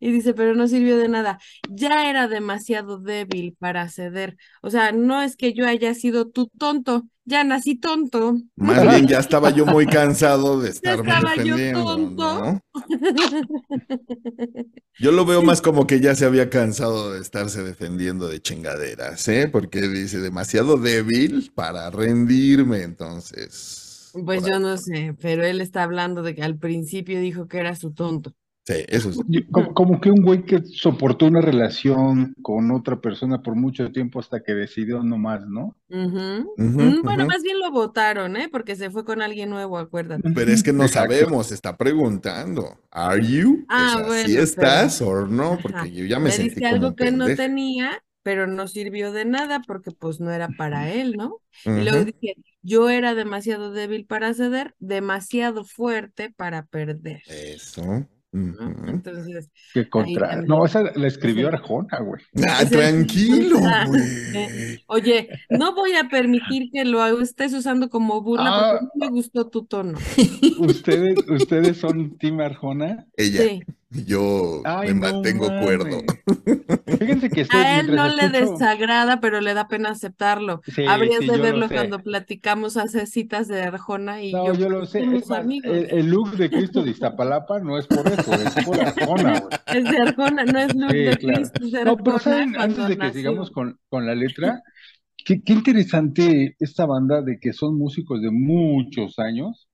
Y dice, pero no sirvió de nada. Ya era demasiado débil para ceder. O sea, no es que yo haya sido tu tonto, ya nací tonto. Más bien ya estaba yo muy cansado de estarme estaba yo defendiendo, tonto. ¿no? Yo lo veo más como que ya se había cansado de estarse defendiendo de chingaderas, ¿eh? Porque dice demasiado débil para rendirme, entonces. Pues yo no sé, pero él está hablando de que al principio dijo que era su tonto. Sí, eso es. Como, como que un güey que soportó una relación con otra persona por mucho tiempo hasta que decidió no más, ¿no? Ujú. Ujú, Mm, Bueno, más bien lo votaron, ¿eh? Porque se fue con alguien nuevo, acuérdate. Pero es que no Exacto. sabemos, está preguntando. ¿Are you? Ah, o sea, bueno, ¿sí estás o no? Ajá. Porque yo ya me Me sentí como algo que no pendejo. tenía, pero no sirvió de nada porque pues no era para él, ¿no? Y luego dice, yo era demasiado débil para ceder, demasiado fuerte para perder, Eso. Entonces, Que contra... también. No, esa la escribió Arjona, güey. Ah, tranquilo, Ah, güey. oye, no voy a permitir que lo estés usando como burla Ah. porque no me gustó tu tono. ¿Ustedes, ustedes son Team Arjona? Ella. Sí, Yo me mantengo cuerdo. Fíjense que A él no le desagrada, pero le da pena aceptarlo. Habrías de verlo cuando platicamos hace citas de Arjona y no, yo, lo sé. el, look de Cristo de Iztapalapa no es por eso, es por Arjona. Güey. Es de Arjona, no es look de Cristo, es de Arjona. No, pero ¿saben? antes de que sigamos con, con la letra, qué, qué interesante esta banda de que son músicos de muchos años.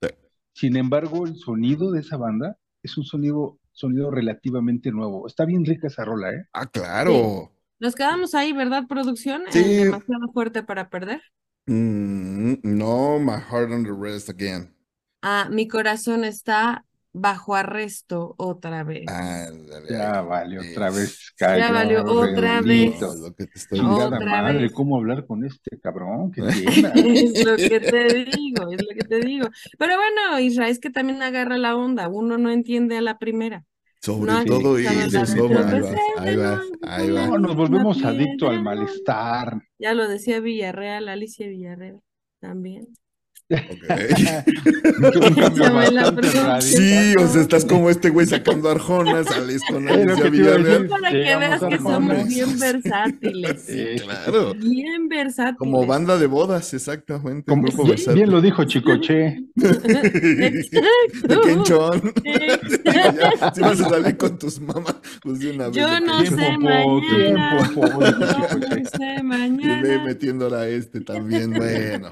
Sin embargo, el sonido de esa banda es un sonido sonido relativamente nuevo. Está bien rica esa rola, ¿eh? Ah, claro. Nos quedamos ahí, ¿verdad, producción? Sí. demasiado fuerte para perder. Mm, no, my heart under rest again. Ah, mi corazón está bajo arresto otra vez. ya valió otra vez. ya valió otra vez. Lo que te estoy otra madre, ¿cómo hablar con este cabrón? ¿Qué es lo que te digo, es lo que te digo. Pero bueno, Israel es que también agarra la onda, uno no entiende a la primera. Sobre todo eso, ahí vas, ahí vas, nos volvemos adictos al malestar. Ya lo decía Villarreal, Alicia Villarreal también. sí, o sea, estás como este güey sacando arjonas, sales con Alicia Villarreal. Para que veas que somos bien versátiles. Sí, claro. Bien versátiles. Como banda de bodas, exactamente. Como, bien, lo dijo Chicoche. De Kenchon. Si vas a salir con tus mamás, pues de una vez. Yo no sé mañana. no sé mañana. Y metiéndola a este también. Bueno,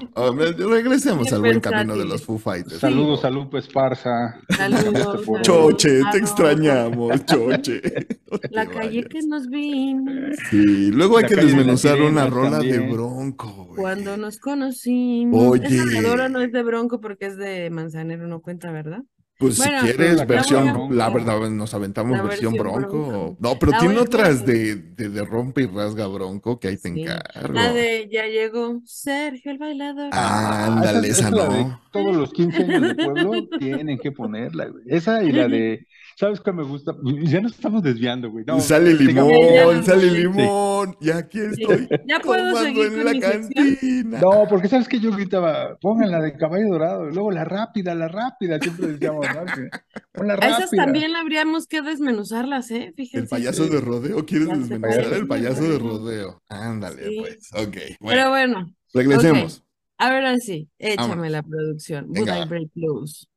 regresemos al buen camino de los Foo Fighters. Saludos a Lupe Esparza. Saludos. Choche, te extrañamos, Choche. La calle que nos vimos. Sí, luego hay que desmenuzar una rola de Bronco. Cuando nos conocimos. Oye. Esa no es de Bronco porque es de Manzanero, no cuenta, ¿verdad? Pues si quieres versión, la verdad, nos aventamos versión, bronco. No, pero tiene otras de, de, de, rompe y rasga bronco que ahí te encargo. La de ya llegó Sergio el bailador. Ah, ándale, esa, no. todos los 15 años del pueblo tienen que ponerla, güey. Esa y la de ¿Sabes qué me gusta? Ya nos estamos desviando, güey. sale limón, sale limón. Y aquí estoy. Ya puedo seguir en la cantina. No, porque sabes que yo gritaba, pongan la de caballo dorado, y luego la rápida, la rápida, siempre decíamos, ¿no? la rápida. Esas también habríamos que desmenuzarlas, ¿eh? Fíjense. El payaso de rodeo, ¿quieres desmenuzar el payaso de rodeo? Ándale, pues. Ok. Pero bueno. Regresemos. Ahora sí, échame la producción. Would I Break Loose?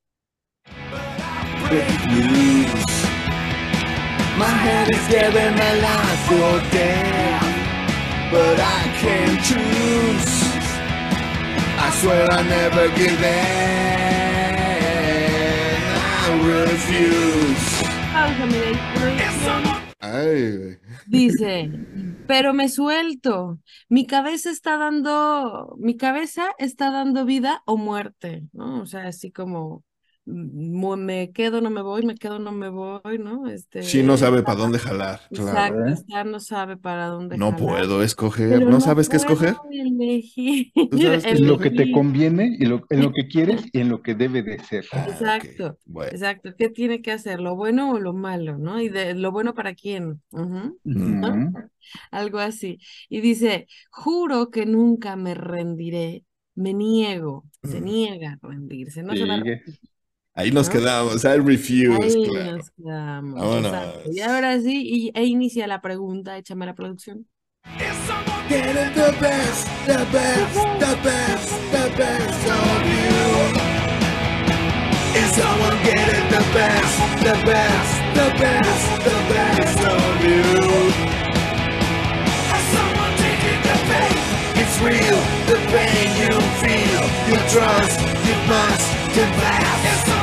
News. My head is giving my life for dead, but I can't choose. I swear I never give in. I refuse. Ay. Dice, pero me suelto. Mi cabeza está dando, mi cabeza está dando vida o muerte, ¿no? O sea, así como me quedo, no me voy, me quedo, no me voy, ¿no? Este, sí, no sabe para dónde jalar. Exacto, ¿eh? no sabe para dónde no puedo escoger, ¿no, sabes qué escoger? En lo que te conviene, y lo, en lo que quieres y en lo que debe de ser. Ah, exacto, exacto. ¿Qué tiene que hacer? ¿Lo bueno o lo malo, no? Y de lo bueno para quién. Algo así. Y dice, juro que nunca me rendiré, me niego, se niega a rendirse, no se va a Ahí nos quedamos, I refuse, Ahí claro. nos quedamos. Y ahora sí, y, e inicia la pregunta, échame la producción. Get it the best, the best, the best, the best of you. Is someone getting the best, the best, the best, the best of you? Has someone taken the pain? It's real, the pain you feel, you trust, you must confess. Básicamente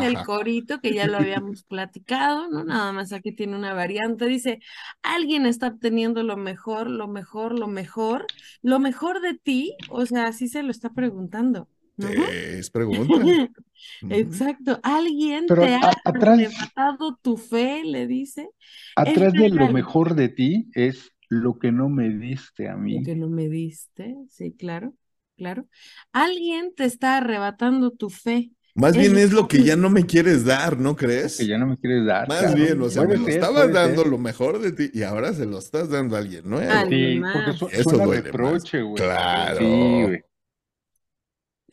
el corito que ya lo habíamos platicado, ¿no? Nada más aquí tiene una variante. Dice, alguien está obteniendo lo mejor, lo mejor, lo mejor, lo mejor de ti, o sea, así se lo está preguntando. Es pregunta. Exacto. Alguien te ha arrebatado tu fe, le dice. Atrás de lo mejor de ti es lo que no me diste a mí. Lo que no me diste, sí, claro, claro. Alguien te está arrebatando tu fe, Más bien es lo que ya no me quieres dar, ¿no crees? Que ya no me quieres dar. Más bien, o sea, me lo estabas dando lo mejor de ti y ahora se lo estás dando a alguien ¿no? Sí, porque Eso duele reproche, güey. Claro. Sí, güey.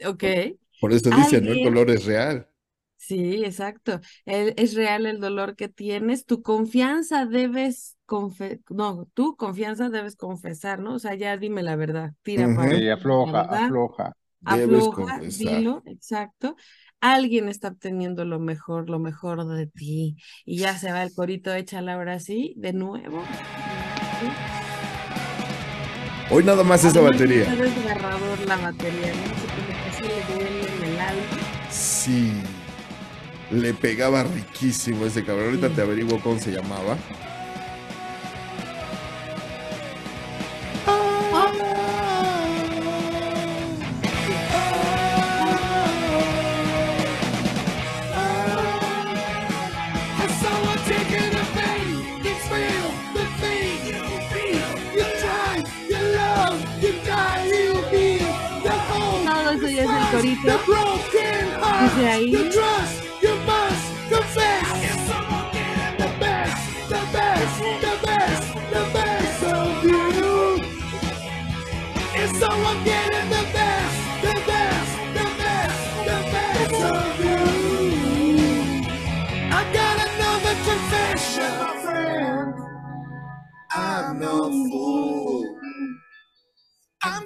Ok. Por eso dice, ¿no? El color es real. Sí, exacto. es real el dolor que tienes. Tu confianza debes no, tu confianza debes confesar, ¿no? O sea, ya dime la verdad. Tira para sí, afloja, afloja. Afloja, dilo, exacto. Alguien está obteniendo lo mejor, lo mejor de ti. Y ya se va el corito, échala ahora sí, de nuevo. Hoy nada más esa batería. Es desgarrador la batería, ¿no? Se le duele en el alma. Sí. Le pegaba riquísimo ese cabrón. Ahorita te averiguo cómo se llamaba. Corito. Dice ahí.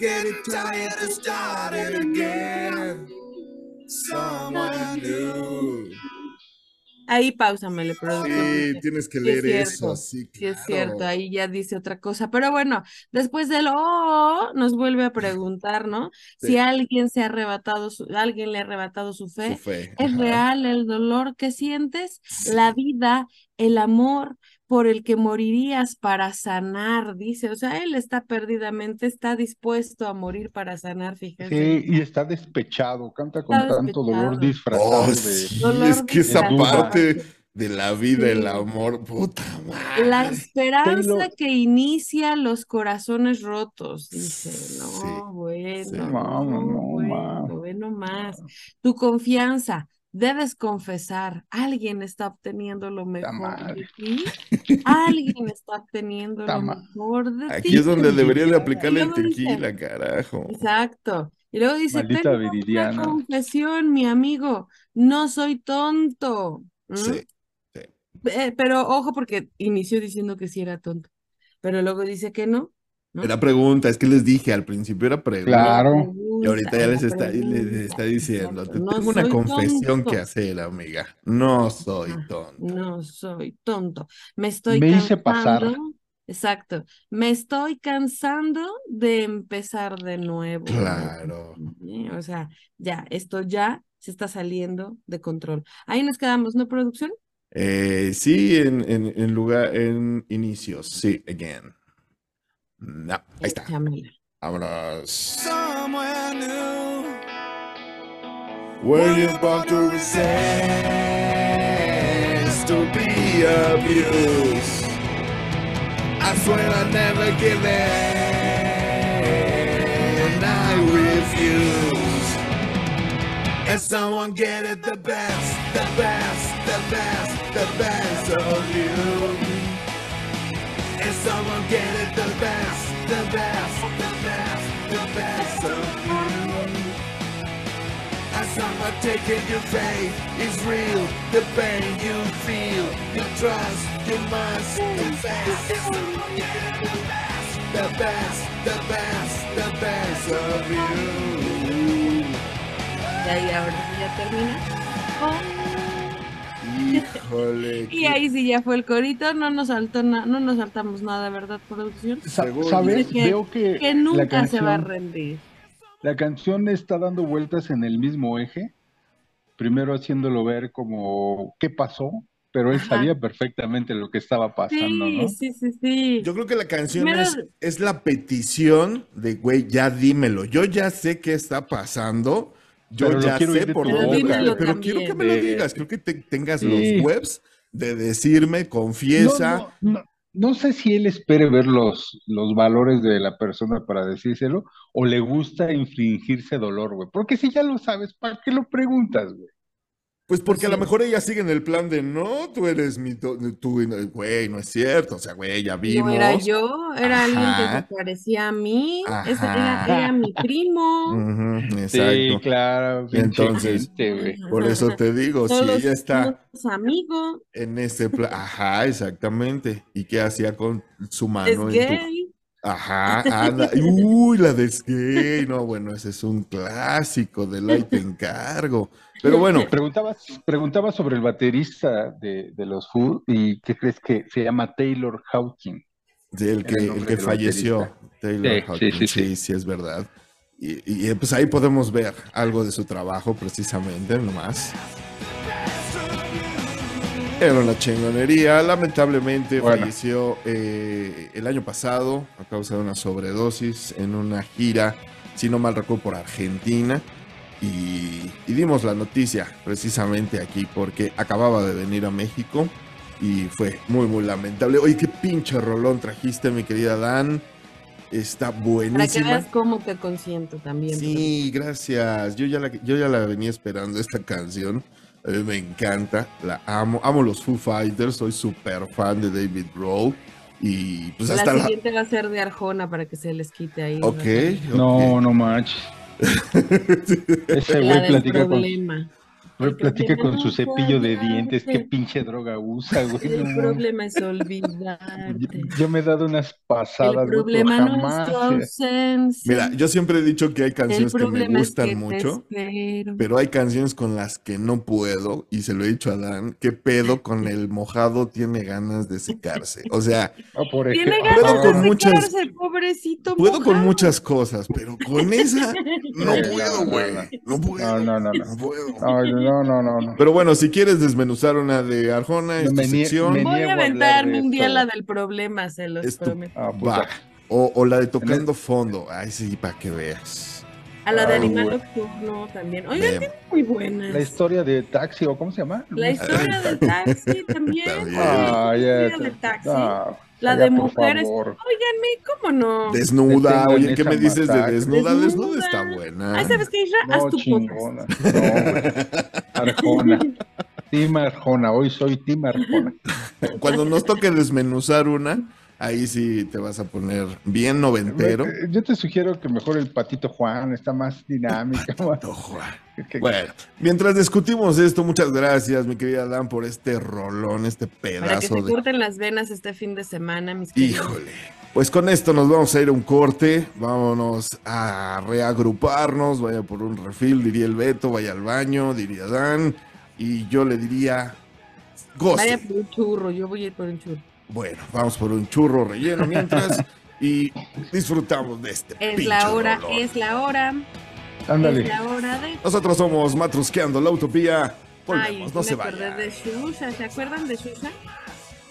Getting tired of starting again. Someone new. Ahí pausamele, productor. Sí, tienes que leer eso, sí, Sí, es cierto, ahí ya dice otra cosa. Pero bueno, después del oh, nos vuelve a preguntar, ¿no? Si alguien se ha arrebatado, su, alguien le ha arrebatado su fe. ¿Es real el dolor que sientes? La vida, el amor, por el que morirías para sanar, dice. O sea, él está perdidamente, está dispuesto a morir para sanar, fíjese. Sí, y está despechado, canta con tanto dolor disfrazado oh, de... es que esa parte de la vida, el amor, puta madre. La esperanza que inicia los corazones rotos, dice. No, bueno, no, bueno, bueno más. Tu confianza, debes confesar, alguien está obteniendo lo mejor de ti, alguien está obteniendo lo mejor de ti. Aquí es donde debería de aplicarle el tequila, carajo. Exacto. Y luego dice, tengo una confesión, mi amigo, no soy tonto. Sí, sí. Eh, pero ojo, porque inició diciendo que sí era tonto, pero luego dice que no. Era pregunta, es que les dije, al principio era pregunta. Claro. Y ahorita ya les está, les está diciendo, tengo una confesión que hacer, amiga. No soy tonto. No soy tonto. Me estoy Me hice pasar. Exacto. Me estoy cansando de empezar de nuevo. Claro. O sea, ya, esto ya se está saliendo de control. Ahí nos quedamos, ¿no, producción? Eh, sí, en, en, en lugar, en inicios, sí, again. Mm, no, ahí está. Vámonos. Somewhere new. Where you about to resist to be abused. I swear I'll never give in. I refuse. And someone get it the best, the best, the best, the best of you. Someone get it the best, the best, the best, the best of you. As someone taking your faith is real, the pain you feel, you trust, you must confess. The best, the best, the best the best of you. Y ahí ahora ya termina. Oh. y ahí sí ya fue el corito, no nos saltó no nos saltamos nada, ¿verdad, producción? ¿Sabes? Veo que, que nunca se va a rendir. La canción está dando vueltas en el mismo eje, primero haciéndolo ver como qué pasó, pero él sabía perfectamente lo que estaba pasando, sí, Sí, sí, sí. Yo creo que la canción es, es la petición de, güey, ya dímelo, yo ya sé qué está pasando, yo ya sé por dónde, pero quiero que me lo digas, quiero que tengas los webs de decirme, confiesa. No, sé si él espere ver los, los valores de la persona para decírselo o le gusta infligirse dolor, güey. Porque si ya lo sabes, ¿para qué lo preguntas, güey? Pues porque a lo mejor ella sigue en el plan de no, tú eres mi, tú, güey, no es cierto, o sea, güey, ya vimos. No era yo, era alguien que se parecía a mí, era, era, mi primo. exacto. Sí, claro. Entonces, por eso te digo, si ella está amigo. en ese plan, ajá, exactamente. ¿Y qué hacía con su mano? Es gay. Ajá, anda. Uy, la de gay. No, bueno, ese es un clásico de la te encargo. Pero bueno. Preguntabas, preguntaba sobre el baterista de, los Who y ¿qué crees que se llama Taylor Hawking? Sí, el que, el, que falleció. Taylor Hawking. Sí sí, sí, es verdad. Y, y, pues ahí podemos ver algo de su trabajo precisamente, nomás. Era una chingonería. Lamentablemente falleció eh, el año pasado a causa de una sobredosis en una gira, si no mal recuerdo, por Argentina. Y, dimos la noticia precisamente aquí porque acababa de venir a México y fue muy, muy lamentable. Oye, qué pinche rolón trajiste, mi querida Dan. Está buenísima. Para que veas cómo te consiento también. Sí, gracias. Yo ya, la, yo ya la venía esperando esta canción. A mí me encanta, la amo. Amo los Foo Fighters, soy súper fan de David Rowe. Y pues hasta la siguiente va a ser de Arjona para que se les quite ahí. Ok. No, no manches. Ese güey platica con, platica con su cepillo de dientes, qué pinche droga usa, güey. El problema es olvidarte. Yo, me he dado unas pasadas. El problema no es tu ausencia. Mira, yo siempre he dicho que hay canciones que me gustan mucho, pero hay canciones con las que no puedo, y se lo he dicho a Dan, ¿qué pedo con el mojado tiene ganas de secarse? O sea, tiene ganas de muchas, pobrecito Puedo con muchas cosas, pero con esa no puedo, güey. No puedo. No, no, no. No, puedo. No, no, no, no. Pero bueno, si quieres desmenuzar una de Arjona, esta sección. Voy a aventarme un día la del problema, se los prometo. Ah, pues o, o, la de tocando fondo. Ay, sí, para que veas. A la de Animal Nocturno también. Oigan, tiene muy buenas. La historia de Taxi, o ¿cómo se llama? La historia de Taxi también. Ah, la historia de Taxi. La de mujeres. Oiganme, ¿cómo no? Desnuda, oye, ¿qué me dices de desnuda? Desnuda, está buena. Ay, ¿sabes qué, Isra? Haz tu chingona. No, Arjona. Tim Arjona, hoy soy Tim Arjona. Cuando nos toque desmenuzar una, ahí sí te vas a poner bien noventero. Yo te sugiero que mejor el Patito Juan está más dinámico. Patito Juan. Bueno, mientras discutimos esto, muchas gracias, mi querida Dan, por este rolón, este pedazo. Para que se corten las venas este fin de semana, mis queridos. Híjole. Pues con esto nos vamos a ir a un corte, vámonos a reagruparnos, vaya por un refil, diría el Beto, vaya al baño, diría Dan, y yo le diría, goce. Vaya por un churro, yo voy a ir por un churro. Bueno, vamos por un churro relleno mientras y disfrutamos de este. Es la hora, es la hora. Ándale. Es la hora de. Nosotros somos Matrusqueando la Utopía. Volvemos, no se vayan. de Shusha, ¿se acuerdan de Shusha?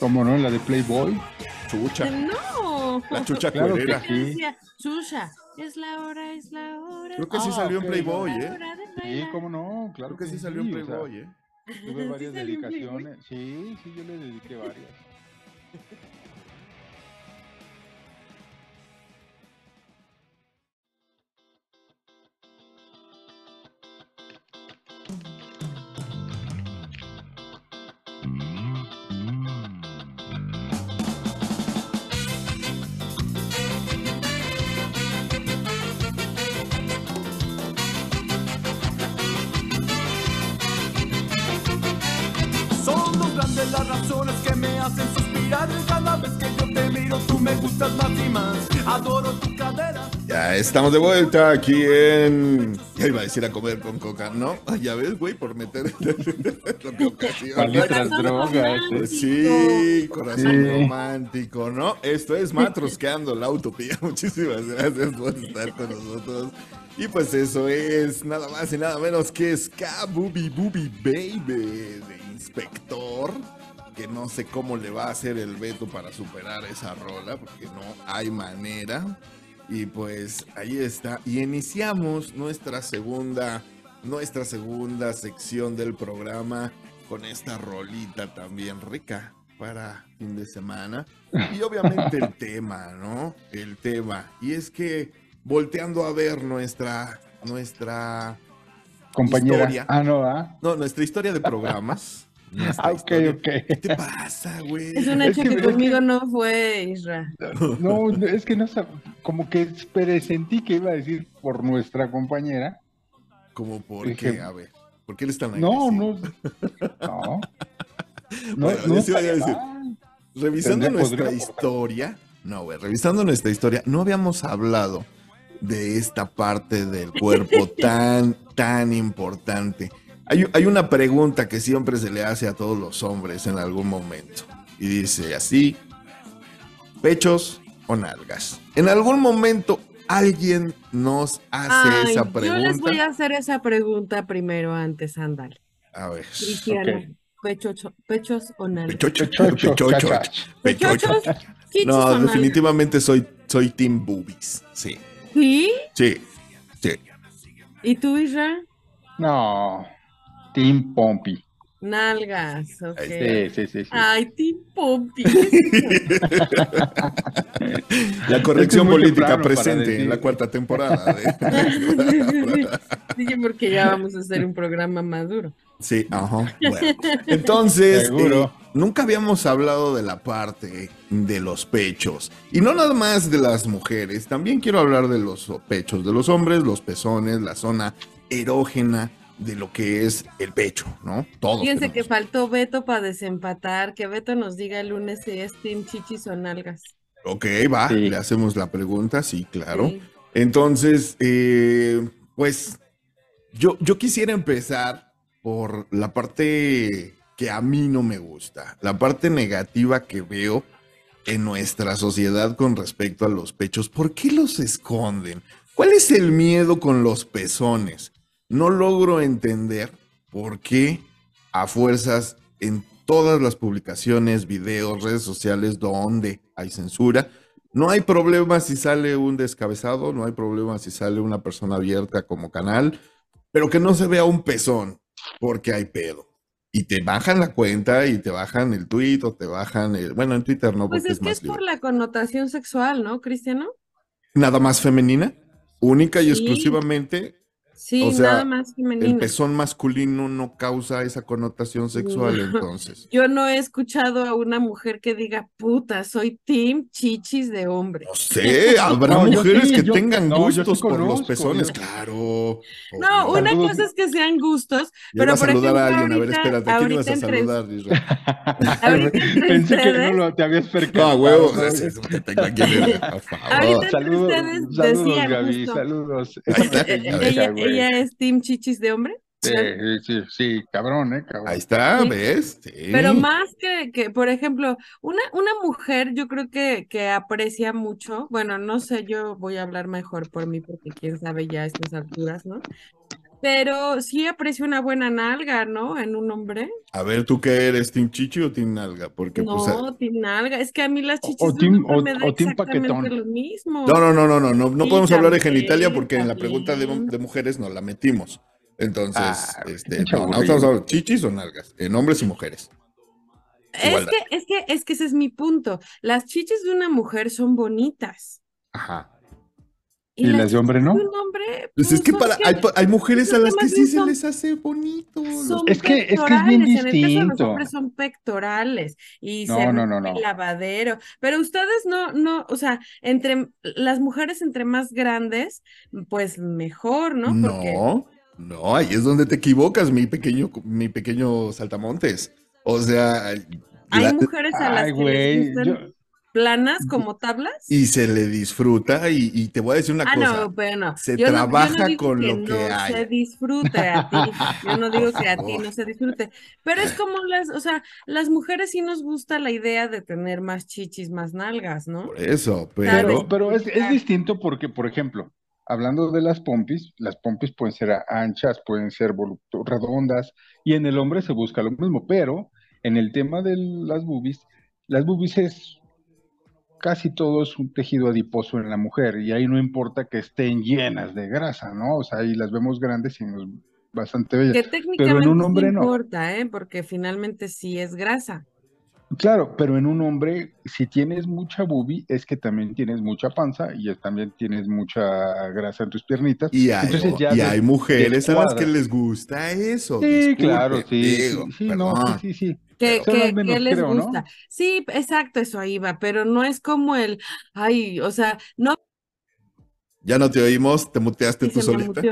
¿Cómo no? La de Playboy. Chucha. No. La chucha claro cuerera. Sí. Shusha, es la hora, es la hora. Creo que sí salió en Playboy, ¿eh? Sí, cómo no, claro Creo que, sí salió en Playboy, ¿eh? Tuve varias dedicaciones. Sí, sí, yo le dediqué varias. Yeah. me gustas más y más. Adoro tu cadera. Ya estamos de vuelta aquí en. Ya iba a decir a comer con coca, ¿no? Ya ves, güey, por meter lo que ocasiona. drogas. Sí, corazón romántico, ¿no? Esto es Matrosqueando la Utopía. Muchísimas gracias por estar con nosotros. Y pues eso es nada más y nada menos que Ska Booby Booby Baby de Inspector. Que no sé cómo le va a hacer el Beto para superar esa rola, porque no hay manera. Y pues ahí está. Y iniciamos nuestra segunda, nuestra segunda sección del programa con esta rolita también rica para fin de semana. Y obviamente el tema, ¿no? El tema. Y es que volteando a ver nuestra, nuestra compañera. Ah, no, ¿ah? No, nuestra historia de programas. Ah, ok, ok. ¿Qué te pasa, güey? Es un hecho que, conmigo no fue, Isra. No, es que no como que presentí que iba a decir por nuestra compañera. ¿Cómo por qué? A ver, ¿por qué le están No, no. No. No, no, iba a decir. Revisando nuestra historia, no, güey, revisando nuestra historia, no habíamos hablado de esta parte del cuerpo tan, tan importante. Hay, hay, una pregunta que siempre se le hace a todos los hombres en algún momento. Y dice así, pechos o nalgas. En algún momento alguien nos hace esa pregunta. Yo les voy a hacer esa pregunta primero antes, Andal. A ver. Cristiano, pechos o nalgas. Pechos, pechos, No, definitivamente soy, soy Team Boobies, sí. ¿Sí? Sí, sí. ¿Y tú, Isra? No, Team Pompey. Nalgas, ok. Sí, sí, sí. Ay, Team Pompey. la corrección política presente en la cuarta temporada. Dije porque ya vamos a hacer un programa maduro. Sí, ajá. Bueno, entonces, eh, nunca habíamos hablado de la parte de los pechos. Y no nada más de las mujeres, también quiero hablar de los pechos de los hombres, los pezones, la zona erógena de lo que es el pecho, ¿no? Todo. Fíjense que faltó Beto para desempatar, que Beto nos diga el lunes si es Team Chichis o Nalgas. Ok, va, le hacemos la pregunta, sí, claro. Entonces, eh, pues yo, yo quisiera empezar por la parte que a mí no me gusta, la parte negativa que veo en nuestra sociedad con respecto a los pechos. ¿Por qué los esconden? ¿Cuál es el miedo con los pezones? No logro entender por qué a fuerzas en todas las publicaciones, videos, redes sociales donde hay censura, no hay problema si sale un descabezado, no hay problema si sale una persona abierta como canal, pero que no se vea un pezón porque hay pedo y te bajan la cuenta y te bajan el tweet o te bajan el, bueno, en Twitter no. Pues es, que es por la connotación sexual, ¿no, Cristiano? Nada más femenina, única y exclusivamente Sí, nada más femenino. El pezón masculino no causa esa connotación sexual, entonces. Yo no he escuchado a una mujer que diga, puta, soy team chichis de hombre. No sé, habrá mujeres que tengan gustos por los pezones, claro. No, una cosa es que sean gustos, pero por ejemplo, a alguien, a ver, espérate, ¿a quién ibas a saludar, Pensé que no lo te habías percatado. No, huevo, que tenga aquí, por favor. Ahorita saludos, ustedes decían Gaby, saludos. ¿Ella es Team Chichis de hombre? Sí, sí, sí, cabrón, ¿eh? Cabrón. Ahí está, ¿ves? Pero más que, que, por ejemplo, una, una mujer yo creo que, que aprecia mucho, bueno, no sé, yo voy a hablar mejor por mí porque quién sabe ya a estas alturas, ¿no? Pero sí aprecio una buena nalga, ¿no? En un hombre. A ver, ¿tú qué eres? ¿Team chichi o team nalga? Porque, no, pues, team nalga. Es que a mí las chichis o, team, o, me da o team paquetón. lo mismo. No, no, no, no, no. No, no podemos hablar de genitalia porque en la pregunta de, de, mujeres nos la metimos. Entonces, ah, este, no, no estamos hablando chichis o nalgas, en hombres y mujeres. Es que, es que, es que ese es mi punto. Las chichis de una mujer son bonitas. Ajá. ¿Y, las de hombre no? Hombre, pues es que para, hay, hay, mujeres a las que sí se les hace bonito. Es que, es que es bien distinto. En el caso de los hombres son pectorales y no, se no, no, el lavadero. Pero ustedes no, no, o sea, entre las mujeres entre más grandes, pues mejor, ¿no? Porque... No, no, ahí es donde te equivocas, mi pequeño, mi pequeño saltamontes. O sea, hay mujeres a las que les gustan planas como tablas. Y se le disfruta y, te voy a decir una ah, cosa. No, bueno, se trabaja con lo que no hay. se disfrute a ti. Yo no digo que a ti no se disfrute. Pero es como las, o sea, las mujeres sí nos gusta la idea de tener más chichis, más nalgas, ¿no? Por eso, pero. Pero, pero es, es distinto porque, por ejemplo, hablando de las pompis, las pompis pueden ser anchas, pueden ser redondas, y en el hombre se busca lo mismo, pero en el tema de las boobies, las boobies es casi todo es un tejido adiposo en la mujer y ahí no importa que estén llenas de grasa, ¿no? O sea, ahí las vemos grandes y nos bastante bellas. Que técnicamente pero en un hombre no importa, ¿eh? Porque finalmente sí es grasa. Claro, pero en un hombre, si tienes mucha boobie, es que también tienes mucha panza y también tienes mucha grasa en tus piernitas. Y hay, mujeres a las que les gusta eso. Sí, claro, sí, sí, no, sí, sí, Que, les gusta. Sí, exacto, eso ahí va, pero no es como el, ay, o sea, no. Ya no te oímos, te muteaste tú solita.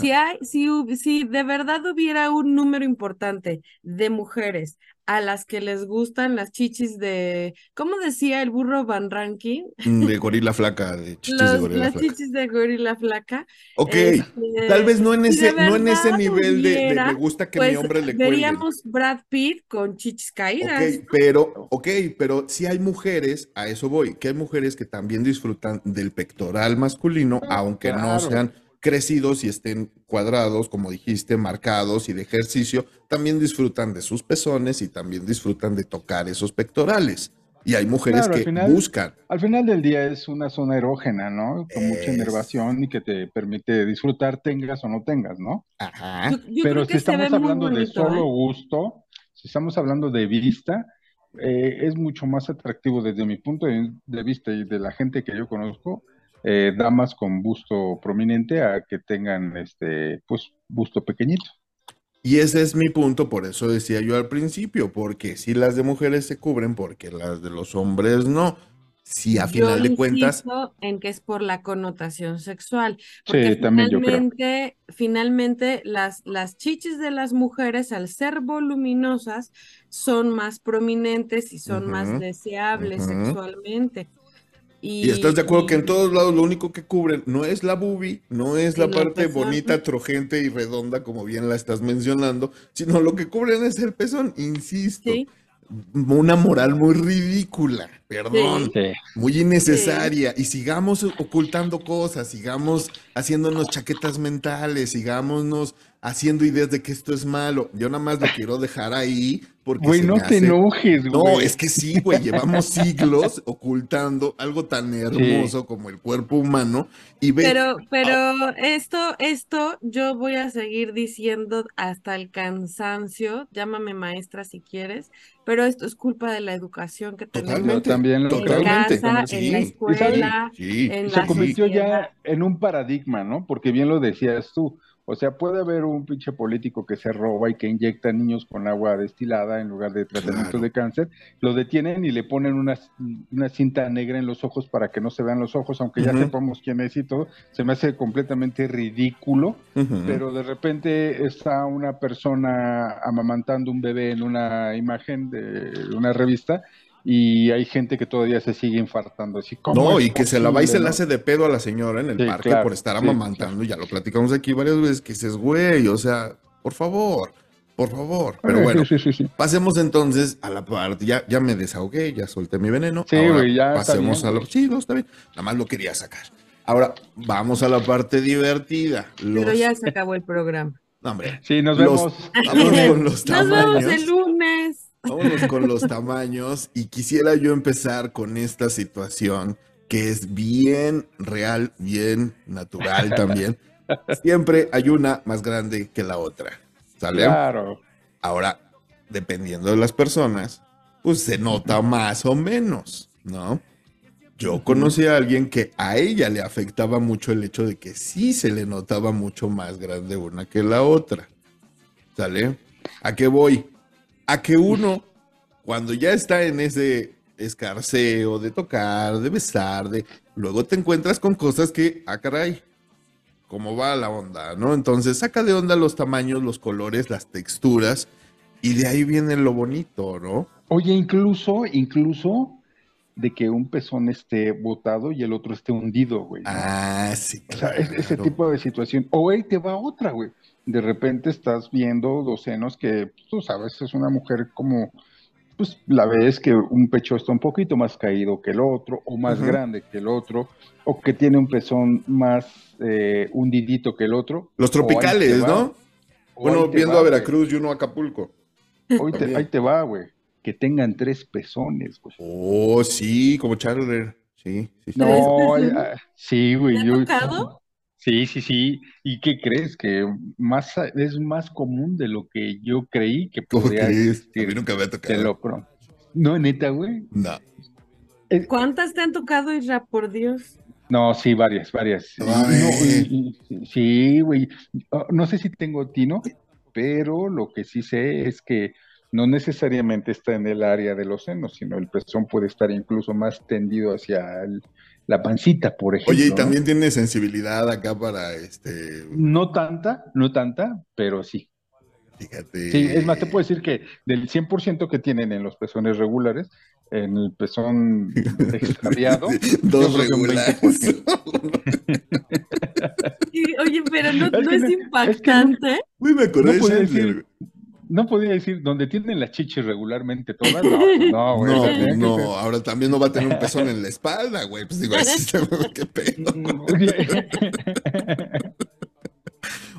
Si hay, si, si de verdad hubiera un número importante de mujeres a las que les gustan las chichis de, ¿cómo decía el burro Van Ranking? Mm, de gorila flaca, de chichis de gorila las flaca. chichis de gorila flaca. Ok, este, tal vez no en ese, no en ese nivel de, me gusta que mi pues, hombre le cuelgue. Veríamos Brad Pitt con chichis caídas. Ok, pero, ok, pero si hay mujeres, a eso voy, que hay mujeres que también disfrutan del pectoral masculino, ah, aunque no sean crecidos y estén cuadrados, como dijiste, marcados y de ejercicio, también disfrutan de sus pezones y también disfrutan de tocar esos pectorales. Y hay mujeres que buscan. Al final del día es una zona erógena, ¿no? Con mucha inervación y que te permite disfrutar, tengas o no tengas, ¿no? Ajá. Pero si estamos hablando de solo ¿eh? gusto, si estamos hablando de vista, eh, es mucho más atractivo desde mi punto de vista y de la gente que yo conozco, eh, damas con busto prominente a que tengan este, pues, busto pequeñito. Y ese es mi punto, por eso decía yo al principio, porque si las de mujeres se cubren, porque las de los hombres no. Si a final de cuentas. En que es por la connotación sexual. Porque sí, también finalmente, finalmente las, las chichis de las mujeres, al ser voluminosas, son más prominentes y son más deseables sexualmente. Y, estás de acuerdo que en todos lados lo único que cubren no es la bubi, no es la parte bonita, trojente y redonda, como bien la estás mencionando, sino lo que cubren es el pezón, insisto. Una moral muy ridícula, perdón, muy innecesaria. Y sigamos ocultando cosas, sigamos haciéndonos chaquetas mentales, sigámonos haciendo ideas de que esto es malo. Yo nada más lo quiero dejar ahí porque. Güey, no te enojes, güey. No, es que sí, güey. Llevamos siglos ocultando algo tan hermoso como el cuerpo humano. Y ve... Pero, pero esto, esto yo voy a seguir diciendo hasta el cansancio. Llámame maestra si quieres. Pero esto es culpa de la educación que tenemos también totalmente. en casa, en la escuela, en Se convirtió ya en un paradigma, ¿no? Porque bien lo decías tú o sea, puede haber un pinche político que se roba y que inyecta a niños con agua destilada en lugar de tratamiento de cáncer, lo detienen y le ponen una, una, cinta negra en los ojos para que no se vean los ojos, aunque ya sepamos quién es y todo, se me hace completamente ridículo, pero de repente está una persona amamantando un bebé en una imagen de una revista y hay gente que todavía se sigue infartando así como no y que se la va y se la hace de pedo a la señora en el parque por estar amamantando ya lo platicamos aquí varias veces que dices güey o sea por favor por favor pero bueno pasemos entonces a la parte ya ya me desahogué ya solté mi veneno sí güey ya pasemos a los sí está bien nada más lo quería sacar. Ahora vamos a la parte divertida pero ya se acabó el programa. No, hombre sí nos vemos. con los nos vemos el lunes Vámonos con los tamaños y quisiera yo empezar con esta situación que es bien real, bien natural también. Siempre hay una más grande que la otra. ¿Sale? Claro. Ahora, dependiendo de las personas, pues se nota más o menos, ¿no? Yo conocí a alguien que a ella le afectaba mucho el hecho de que sí se le notaba mucho más grande una que la otra. ¿Sale? ¿A qué voy? A que uno, cuando ya está en ese escarceo de tocar, de besar, de luego te encuentras con cosas que, ah, caray, cómo va la onda, ¿no? Entonces saca de onda los tamaños, los colores, las texturas, y de ahí viene lo bonito, ¿no? Oye, incluso, incluso de que un pezón esté botado y el otro esté hundido, güey. Ah, sí. O sea, ese tipo de situación. O él te va otra, güey de repente estás viendo dos senos que pues, tú sabes, es una mujer como, pues la ves que un pecho está un poquito más caído que el otro, o más grande que el otro, o que tiene un pezón más eh, hundidito que el otro. Los tropicales, ¿no? Bueno, viendo a Veracruz y uno a Acapulco. ahí te va, güey. Que tengan tres pezones, güey. Oh, sí, como Charler. Sí, sí, sí. No, sí, güey. Yo, Sí, sí, sí. ¿Y qué crees? Que más es más común de lo que yo creí que podría existir. A mí nunca me ha tocado. Te lo pro. No, neta, güey. No. Eh, ¿Cuántas te han tocado, Isra, por Dios? No, sí, varias, varias. sí, güey. Oh, no sé si tengo tino, pero lo que sí sé es que no necesariamente está en el área de los senos, sino el pezón puede estar incluso más tendido hacia la pancita, por ejemplo. Oye, y también tiene sensibilidad acá para este. No tanta, no tanta, pero sí. Fíjate. Sí, es más, te puedo decir que del 100% que tienen en los pezones regulares, en el pezón extraviado, dos regulares. Oye, pero no, es, no es impactante. Uy, me acordé no decir, no podía decir donde tienen las chiches regularmente todas. No, pues no, güey. No, no, ahora también no va a tener un pezón en la espalda, güey. Pues digo, qué pedo.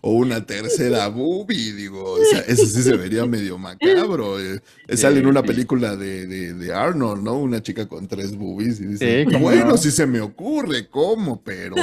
O una tercera boobie, digo, o sea, eso sí se vería medio macabro. Eh. sale en una película de, de, Arnold, ¿no? Una chica con tres boobies y dice, bueno, si se me ocurre, ¿cómo? Pero,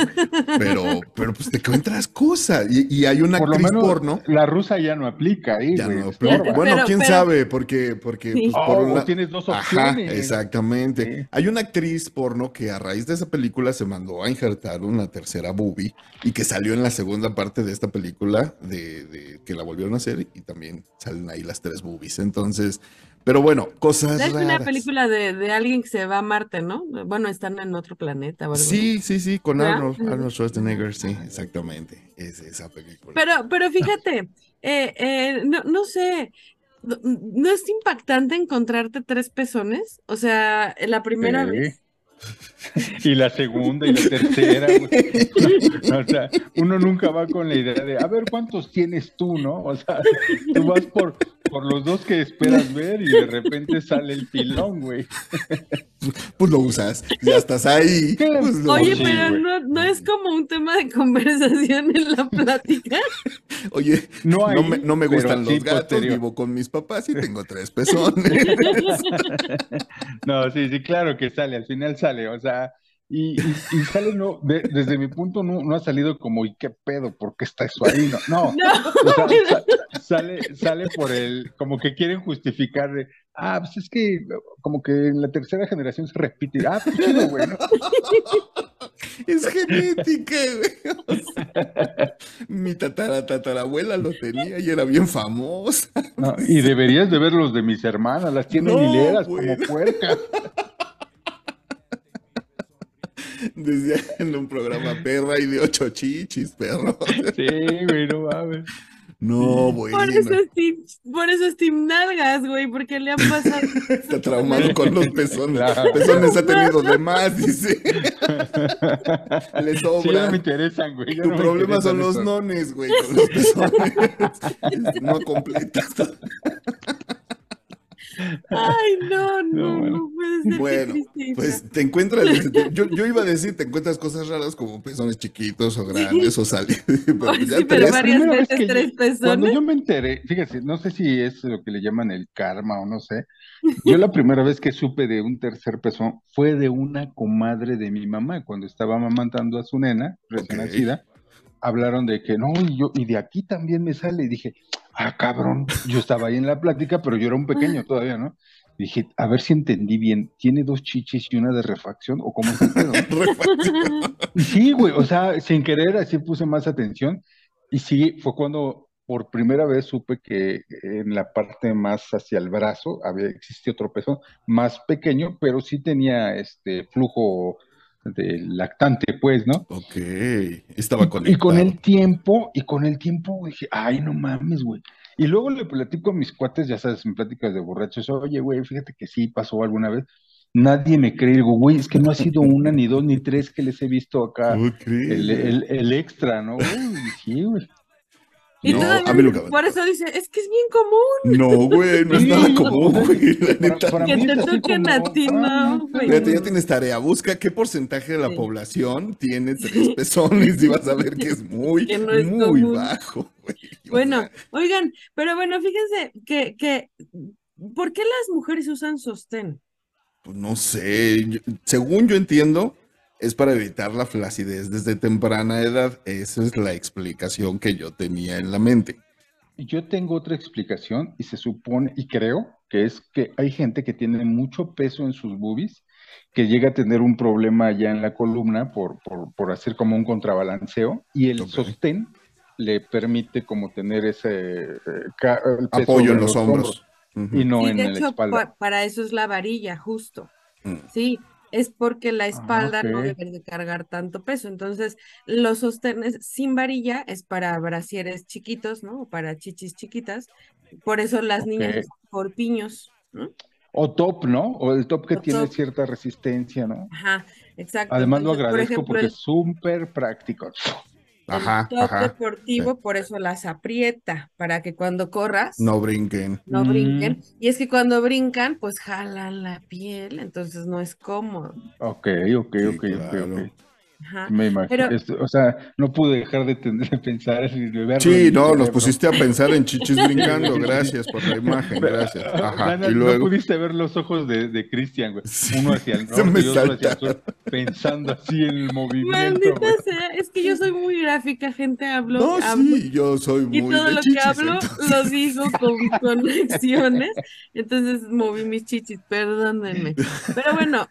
pero, pero pues te encuentras cosas. Y, hay una por actriz porno. La rusa ya no aplica ahí, ya no aplica. Bueno, quién sabe, porque, porque pues, por oh, tienes dos opciones. Ajá, exactamente. Hay una actriz porno que a raíz de esa película se mandó a injertar una tercera boobie y que salió en la segunda parte de esta película de, que la volvieron a hacer y también salen ahí las tres boobies. Entonces, pero bueno, cosas. Es una película de, alguien que se va a Marte, ¿no? Bueno, están en otro planeta. sí, sí, sí, con Arnold, Schwarzenegger, sí, exactamente. Es esa película. Pero, pero fíjate, eh, eh, no, no sé. ¿No es impactante encontrarte tres pezones? O sea, la primera vez. y la segunda y la tercera. o sea, uno nunca va con la idea de, a ver, ¿cuántos tienes tú, no? O sea, tú vas por, por los dos que esperas ver y de repente sale el pilón, güey. Pues lo usas, ya estás ahí. Pues Oye, pero no, no, es como un tema de conversación en la plática. Oye, no, me, no me, gustan los gatos, vivo con mis papás y tengo tres pezones. no, sí, sí, claro que sale, al final sale, o sea, y, y, sale, no, desde mi punto no, no, ha salido como, ¿y qué pedo? ¿Por qué está eso ahí? No, no. sale, sale por el, como que quieren justificar de, ah, pues es que como que en la tercera generación se repite. Ah, pues chido, güey. Es genética, güey. mi tatara, tatarabuela lo tenía y era bien famosa. y deberías de ver los de mis hermanas, las tienen hileras como puercas. Decía en un programa perra y de ocho chichis, perro. Sí, güey, no mames. No, güey. Por eso es Team, por eso es Team Nalgas, güey, porque le han pasado. Está traumado con los pezones. Los pezones ha tenido de más, dice. le sobra. Sí, no me interesan, güey. Tu problema son los nones, güey, con los pezones. no completas. Ay, no, no, no, puede ser. Bueno, pues te encuentras, yo, yo, iba a decir, te encuentras cosas raras como pezones chiquitos o grandes o salidos. Pero, sí, pero varias veces tres pezones. Cuando yo me enteré, fíjese, no sé si es lo que le llaman el karma o no sé. Yo la primera vez que supe de un tercer pezón fue de una comadre de mi mamá, cuando estaba amamantando a su nena recién nacida hablaron de que no, y yo, y de aquí también me sale, y dije, ah, cabrón, yo estaba ahí en la plática, pero yo era un pequeño todavía, ¿no? dije, a ver si entendí bien, ¿tiene dos chiches y una de refacción? ¿O cómo se sí, güey, o sea, sin querer, así puse más atención, y sí, fue cuando por primera vez supe que en la parte más hacia el brazo había existía otro pezón más pequeño, pero sí tenía este flujo del lactante, pues, ¿no? Ok, estaba conectado. Y con el tiempo, y con el tiempo dije, ay, no mames, güey. Y luego le platico a mis cuates, ya sabes, en pláticas de borrachos, oye, güey, fíjate que sí pasó alguna vez. Nadie me cree, digo, güey, es que no ha sido una, ni dos, ni tres que les he visto acá. El, el, el, extra, ¿no? Güey, sí, güey. Y no, por eso dice, es que es bien común. No, güey, no es nada común, güey. que te toquen a ti, no, güey. Fíjate, ya tienes tarea. Busca qué porcentaje de la población tiene tres pezones y vas a ver que es muy, muy bajo, güey. Bueno, oigan, pero bueno, fíjense que, que, ¿por qué las mujeres usan sostén? Pues no sé, según yo entiendo, es para evitar la flacidez desde temprana edad. Esa es la explicación que yo tenía en la mente. yo tengo otra explicación y se supone, y creo que es que hay gente que tiene mucho peso en sus boobies, que llega a tener un problema ya en la columna por, por, hacer como un contrabalanceo y el sostén le permite como tener ese eh, apoyo en los, hombros, y no en la espalda. para eso es la varilla, justo. Mm. Sí, es porque la ah, espalda no debe de cargar tanto peso. Entonces, los sostenes sin varilla es para brasieres chiquitos, ¿no? O para chichis chiquitas. Por eso las niñas por piños, ¿no? O top, ¿no? O el top que tiene cierta resistencia, ¿no? Ajá, exacto. Además lo agradezco porque es súper práctico. Ajá, el top deportivo, por eso las aprieta, para que cuando corras no brinquen. No brinquen. Mm. Y es que cuando brincan, pues jalan la piel, entonces no es cómodo. Ok, ok, ok, ok, Me imagino. o sea, no pude dejar de, pensar y de verlo. Sí, no, nos pusiste a pensar en chichis brincando. Gracias por la imagen, gracias. Ajá. y luego... No pudiste ver los ojos de, de Cristian, güey. Uno hacia el norte y otro hacia el sur, pensando así en el movimiento. Maldita sea, es que yo soy muy gráfica, gente. Hablo. No, sí, yo soy muy. Y todo lo que hablo lo digo con conexiones. Entonces moví mis chichis, perdónenme. Pero bueno,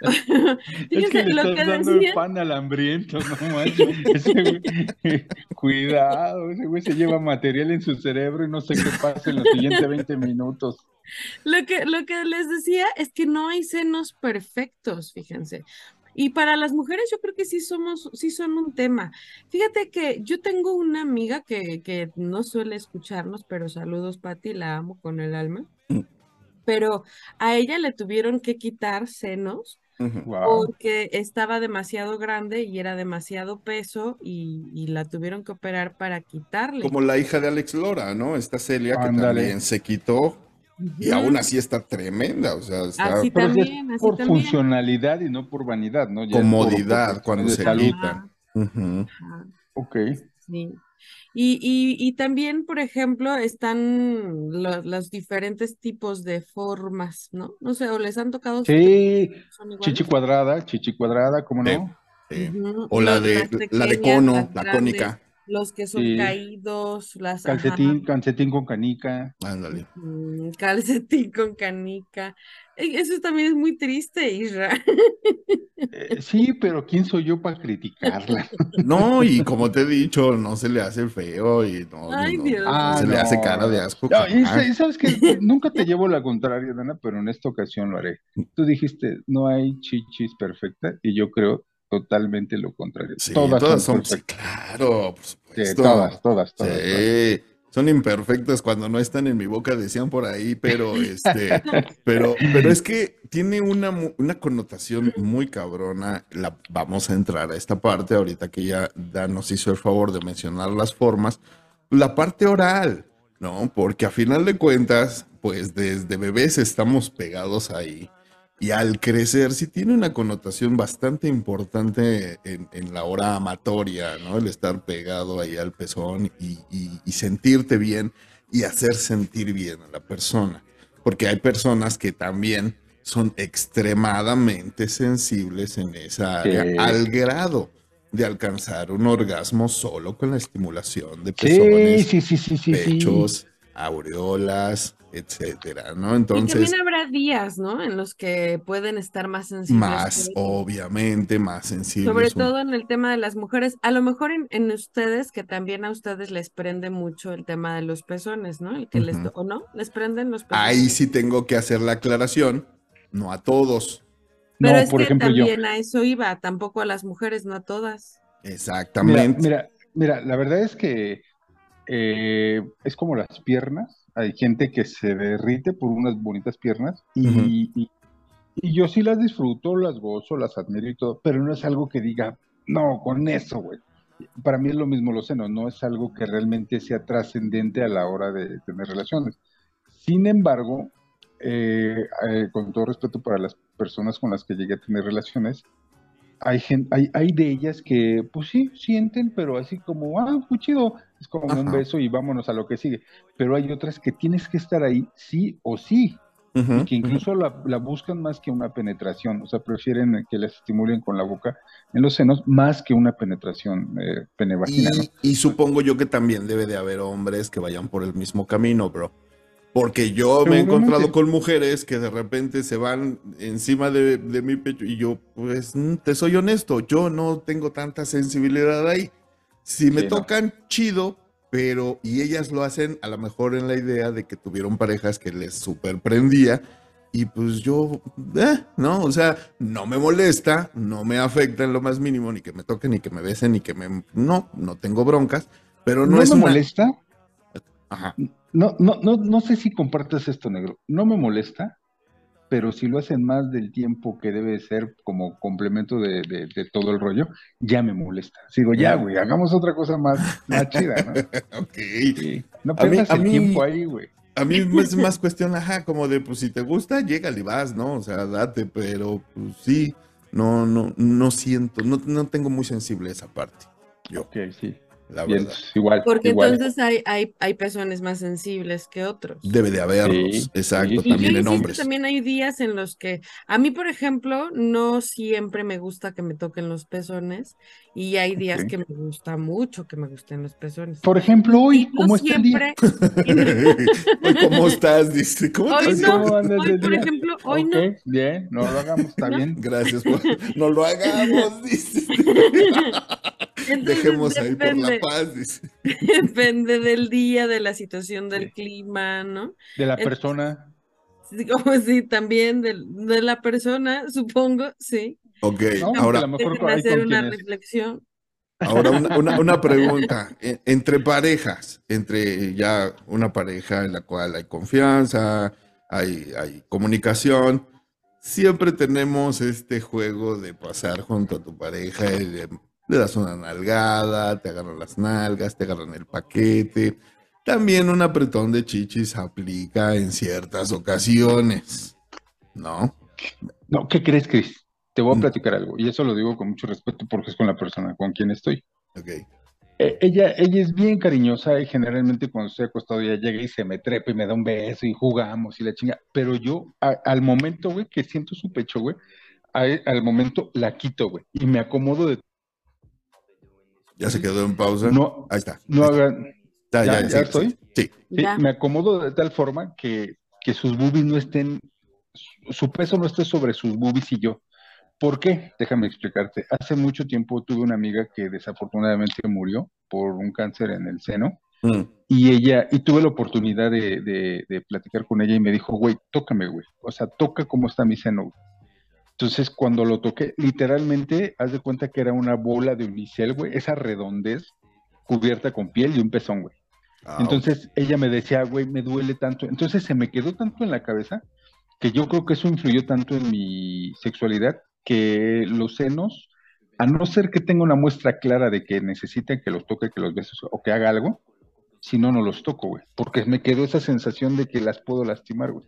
es que le lo que dando decía... el pan al hambriento cuidado, ese güey se lleva material en su cerebro y no sé qué pasa en los siguientes 20 minutos. Lo que, lo que les decía es que no hay senos perfectos, fíjense. Y para las mujeres yo creo que sí somos, sí son un tema. Fíjate que yo tengo una amiga que, que no suele escucharnos, pero saludos, Patti, la amo con el alma. Mm. Pero a ella le tuvieron que quitar senos porque estaba demasiado grande y era demasiado peso y, la tuvieron que operar para quitarle. Como la hija de Alex Lora, ¿no? Esta Celia que también se quitó y aún así está tremenda, o sea, está... Así también, por funcionalidad y no por vanidad, ¿no? Comodidad cuando se quitan. Ok. Sí. Y, y, también, por ejemplo, están los diferentes tipos de formas, ¿no? No sé, o les han tocado. Sí, chichi cuadrada, chichi cuadrada, ¿cómo no? O la de, la de cono, la cónica. Los que son caídos, las calcetín, calcetín con canica. Ándale. calcetín con canica. Eso también es muy triste, Isra. Eh, sí, pero ¿quién soy yo para criticarla? No, y como te he dicho, no se le hace feo y no, ah, se le hace cara de asco. y, sabes que nunca te llevo la contraria, Dana, pero en esta ocasión lo haré. Tú dijiste, no hay chichis perfecta, y yo creo totalmente lo contrario. todas, son, claro, todas, todas, todas. Sí. Son imperfectas cuando no están en mi boca, decían por ahí, pero este, pero, pero es que tiene una, una connotación muy cabrona. La, vamos a entrar a esta parte ahorita que ya Dan nos hizo el favor de mencionar las formas. La parte oral, ¿no? Porque a final de cuentas, pues desde bebés estamos pegados ahí y al crecer sí tiene una connotación bastante importante en, la hora amatoria, ¿no? El estar pegado ahí al pezón y, sentirte bien y hacer sentir bien a la persona. Porque hay personas que también son extremadamente sensibles en esa área al grado de alcanzar un orgasmo solo con la estimulación de pezones, pechos, aureolas, etcétera, ¿no? Entonces. Y también habrá días, ¿no? En los que pueden estar más sensibles. Más, obviamente, más sensibles. Sobre todo en el tema de las mujeres. A lo mejor en, ustedes, que también a ustedes les prende mucho el tema de los pezones, ¿no? El que les, ¿o no? ¿Les prenden los pezones? Ahí sí tengo que hacer la aclaración, no a todos. Pero es que también a eso iba, tampoco a las mujeres, no a todas. Exactamente. Mira, mira, la verdad es que eh, es como las piernas hay gente que se derrite por unas bonitas piernas y, yo sí las disfruto, las gozo, las admiro y todo, pero no es algo que diga, no, con eso, güey. Para mí es lo mismo los senos, no es algo que realmente sea trascendente a la hora de tener relaciones. Sin embargo, eh, eh, con todo respeto para las personas con las que llegué a tener relaciones, hay, gente, hay, hay de ellas que, pues sí, sienten, pero así como, ah, muy chido, es como un beso y vámonos a lo que sigue. Pero hay otras que tienes que estar ahí sí o sí. y que incluso la, buscan más que una penetración, o sea, prefieren que les estimulen con la boca en los senos más que una penetración eh, Y, supongo yo que también debe de haber hombres que vayan por el mismo camino, bro. Porque yo me he encontrado con mujeres que de repente se van encima de, mi pecho y yo, pues, mm, te soy honesto, yo no tengo tanta sensibilidad ahí. Si me tocan, chido, pero, y ellas lo hacen a lo mejor en la idea de que tuvieron parejas que les superprendía y pues yo, eh, no, o sea, no me molesta, no me afecta en lo más mínimo, ni que me toquen, ni que me besen, ni que me, no, no tengo broncas, pero no, ¿No es me molesta. Ajá. No, no, no, no sé si compartes esto, negro. No me molesta, pero si lo hacen más del tiempo que debe ser como complemento de, todo el rollo, ya me molesta. Sigo, ya, güey, hagamos otra cosa más, más chida, ¿no? ok. No pierdas el tiempo ahí, güey. A mí es más cuestión, ajá, como de, pues si te gusta, llega y vas, ¿no? O sea, date, pero pues sí, no, no, no siento, no, no tengo muy sensible esa parte. Yo. Ok, sí igual. Porque entonces hay, hay, hay personas más sensibles que otros. Debe de haberlos, exacto, también en hombres. También hay días en los que, a mí, por ejemplo, no siempre me gusta que me toquen los pezones y hay días que me gusta mucho que me gusten los pezones. Por ejemplo, hoy, ¿cómo siempre... ¿cómo estás? Dice, ¿cómo hoy no, hoy, por ejemplo, hoy no. Bien, no lo hagamos, está bien. Gracias, por... no lo hagamos, dice. Dejemos ahí por la paz, dice. Depende del día, de la situación del clima, ¿no? De la persona. Como sí, también de, de, la persona, supongo, sí. Ok, ahora. hacer una reflexión. Ahora, una, una, pregunta. Entre parejas, entre ya una pareja en la cual hay confianza, hay, hay comunicación, siempre tenemos este juego de pasar junto a tu pareja y le das una nalgada, te agarran las nalgas, te agarran el paquete. También un apretón de chichis aplica en ciertas ocasiones, ¿no? No, ¿qué crees, Chris? Te voy a mm. platicar algo, y eso lo digo con mucho respeto porque es con la persona con quien estoy. Ok. E, ella, ella es bien cariñosa y generalmente cuando estoy acostado ella llega y se me trepa y me da un beso y jugamos y la chinga. Pero yo, al momento, güey, que siento su pecho, güey, al momento la quito, güey, y me acomodo de ya se quedó en pausa. No, ahí está. No hagan. Ya, ya, ya, estoy. Sí. Me acomodo de tal forma que, que sus boobies no estén, su peso no esté sobre sus boobies y yo. ¿Por qué? Déjame explicarte. Hace mucho tiempo tuve una amiga que desafortunadamente murió por un cáncer en el seno. Mm. Y ella, y tuve la oportunidad de, de, de, platicar con ella y me dijo, güey, tócame, güey. O sea, toca cómo está mi seno. Entonces, cuando lo toqué, literalmente, haz de cuenta que era una bola de unicel, güey, esa redondez cubierta con piel y un pezón, güey. Ah, Entonces, ella me decía, güey, me duele tanto. Entonces, se me quedó tanto en la cabeza que yo creo que eso influyó tanto en mi sexualidad que los senos, a no ser que tenga una muestra clara de que necesiten que los toque, que los besos o que haga algo, si no, no los toco, güey. Porque me quedó esa sensación de que las puedo lastimar, güey.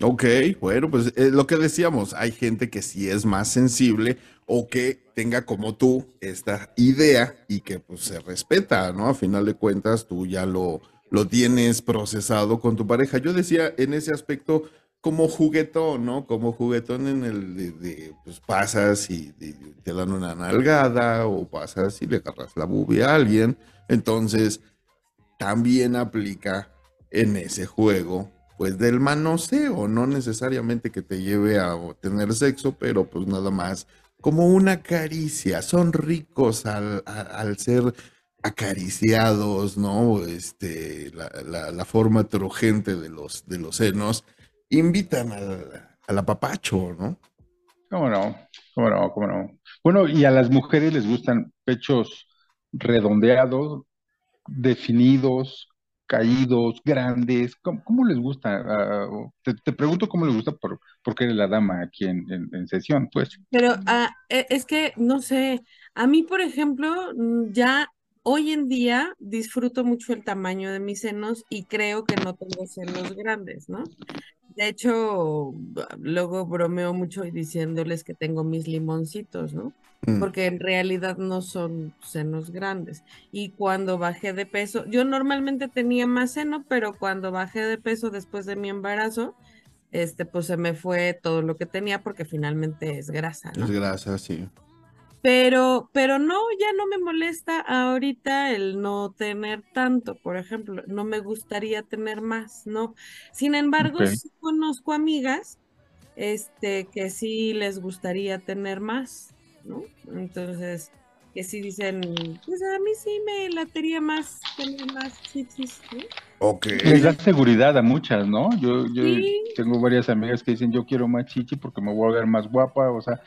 Ok, bueno, pues eh, lo que decíamos, hay gente que sí es más sensible o que tenga como tú esta idea y que pues se respeta, ¿no? A final de cuentas tú ya lo, lo tienes procesado con tu pareja. Yo decía en ese aspecto como juguetón, ¿no? Como juguetón en el de, pues pasas y te dan una nalgada o pasas y le agarras la bubia a alguien. Entonces, también aplica en ese juego pues del manoseo, no necesariamente que te lleve a tener sexo, pero pues nada más como una caricia, son ricos al, ser acariciados, ¿no? Este, la, forma trojente de los, de los senos, invitan al, al apapacho, ¿no? ¿Cómo no? ¿Cómo no? ¿Cómo no? Bueno, y a las mujeres les gustan pechos redondeados, definidos, caídos, grandes? ¿Cómo, les gusta? Ah, te, pregunto cómo les gusta por, porque eres la dama aquí en, sesión, pues. Pero ah, e, es que, no sé, a mí, por ejemplo, mm, ya hoy en día disfruto mucho el tamaño de mis senos y creo que no tengo senos grandes, ¿no? De hecho, luego bromeo mucho diciéndoles que tengo mis limoncitos, ¿no? Mm. Porque en realidad no son senos grandes. Y cuando bajé de peso, yo normalmente tenía más seno, pero cuando bajé de peso después de mi embarazo, este, pues se me fue todo lo que tenía porque finalmente es grasa, ¿no? Es grasa, sí. Pero, pero no, ya no me molesta ahorita el no tener tanto, por ejemplo, no me gustaría tener más, ¿no? Sin embargo, sí conozco amigas, este, que sí les gustaría tener más, ¿no? Entonces, que sí dicen, pues a mí sí me latería más tener más chichis, ¿no? Les da seguridad a muchas, ¿no? Yo, yo tengo varias amigas que dicen, yo quiero más chichi porque me voy a ver más guapa, o sea,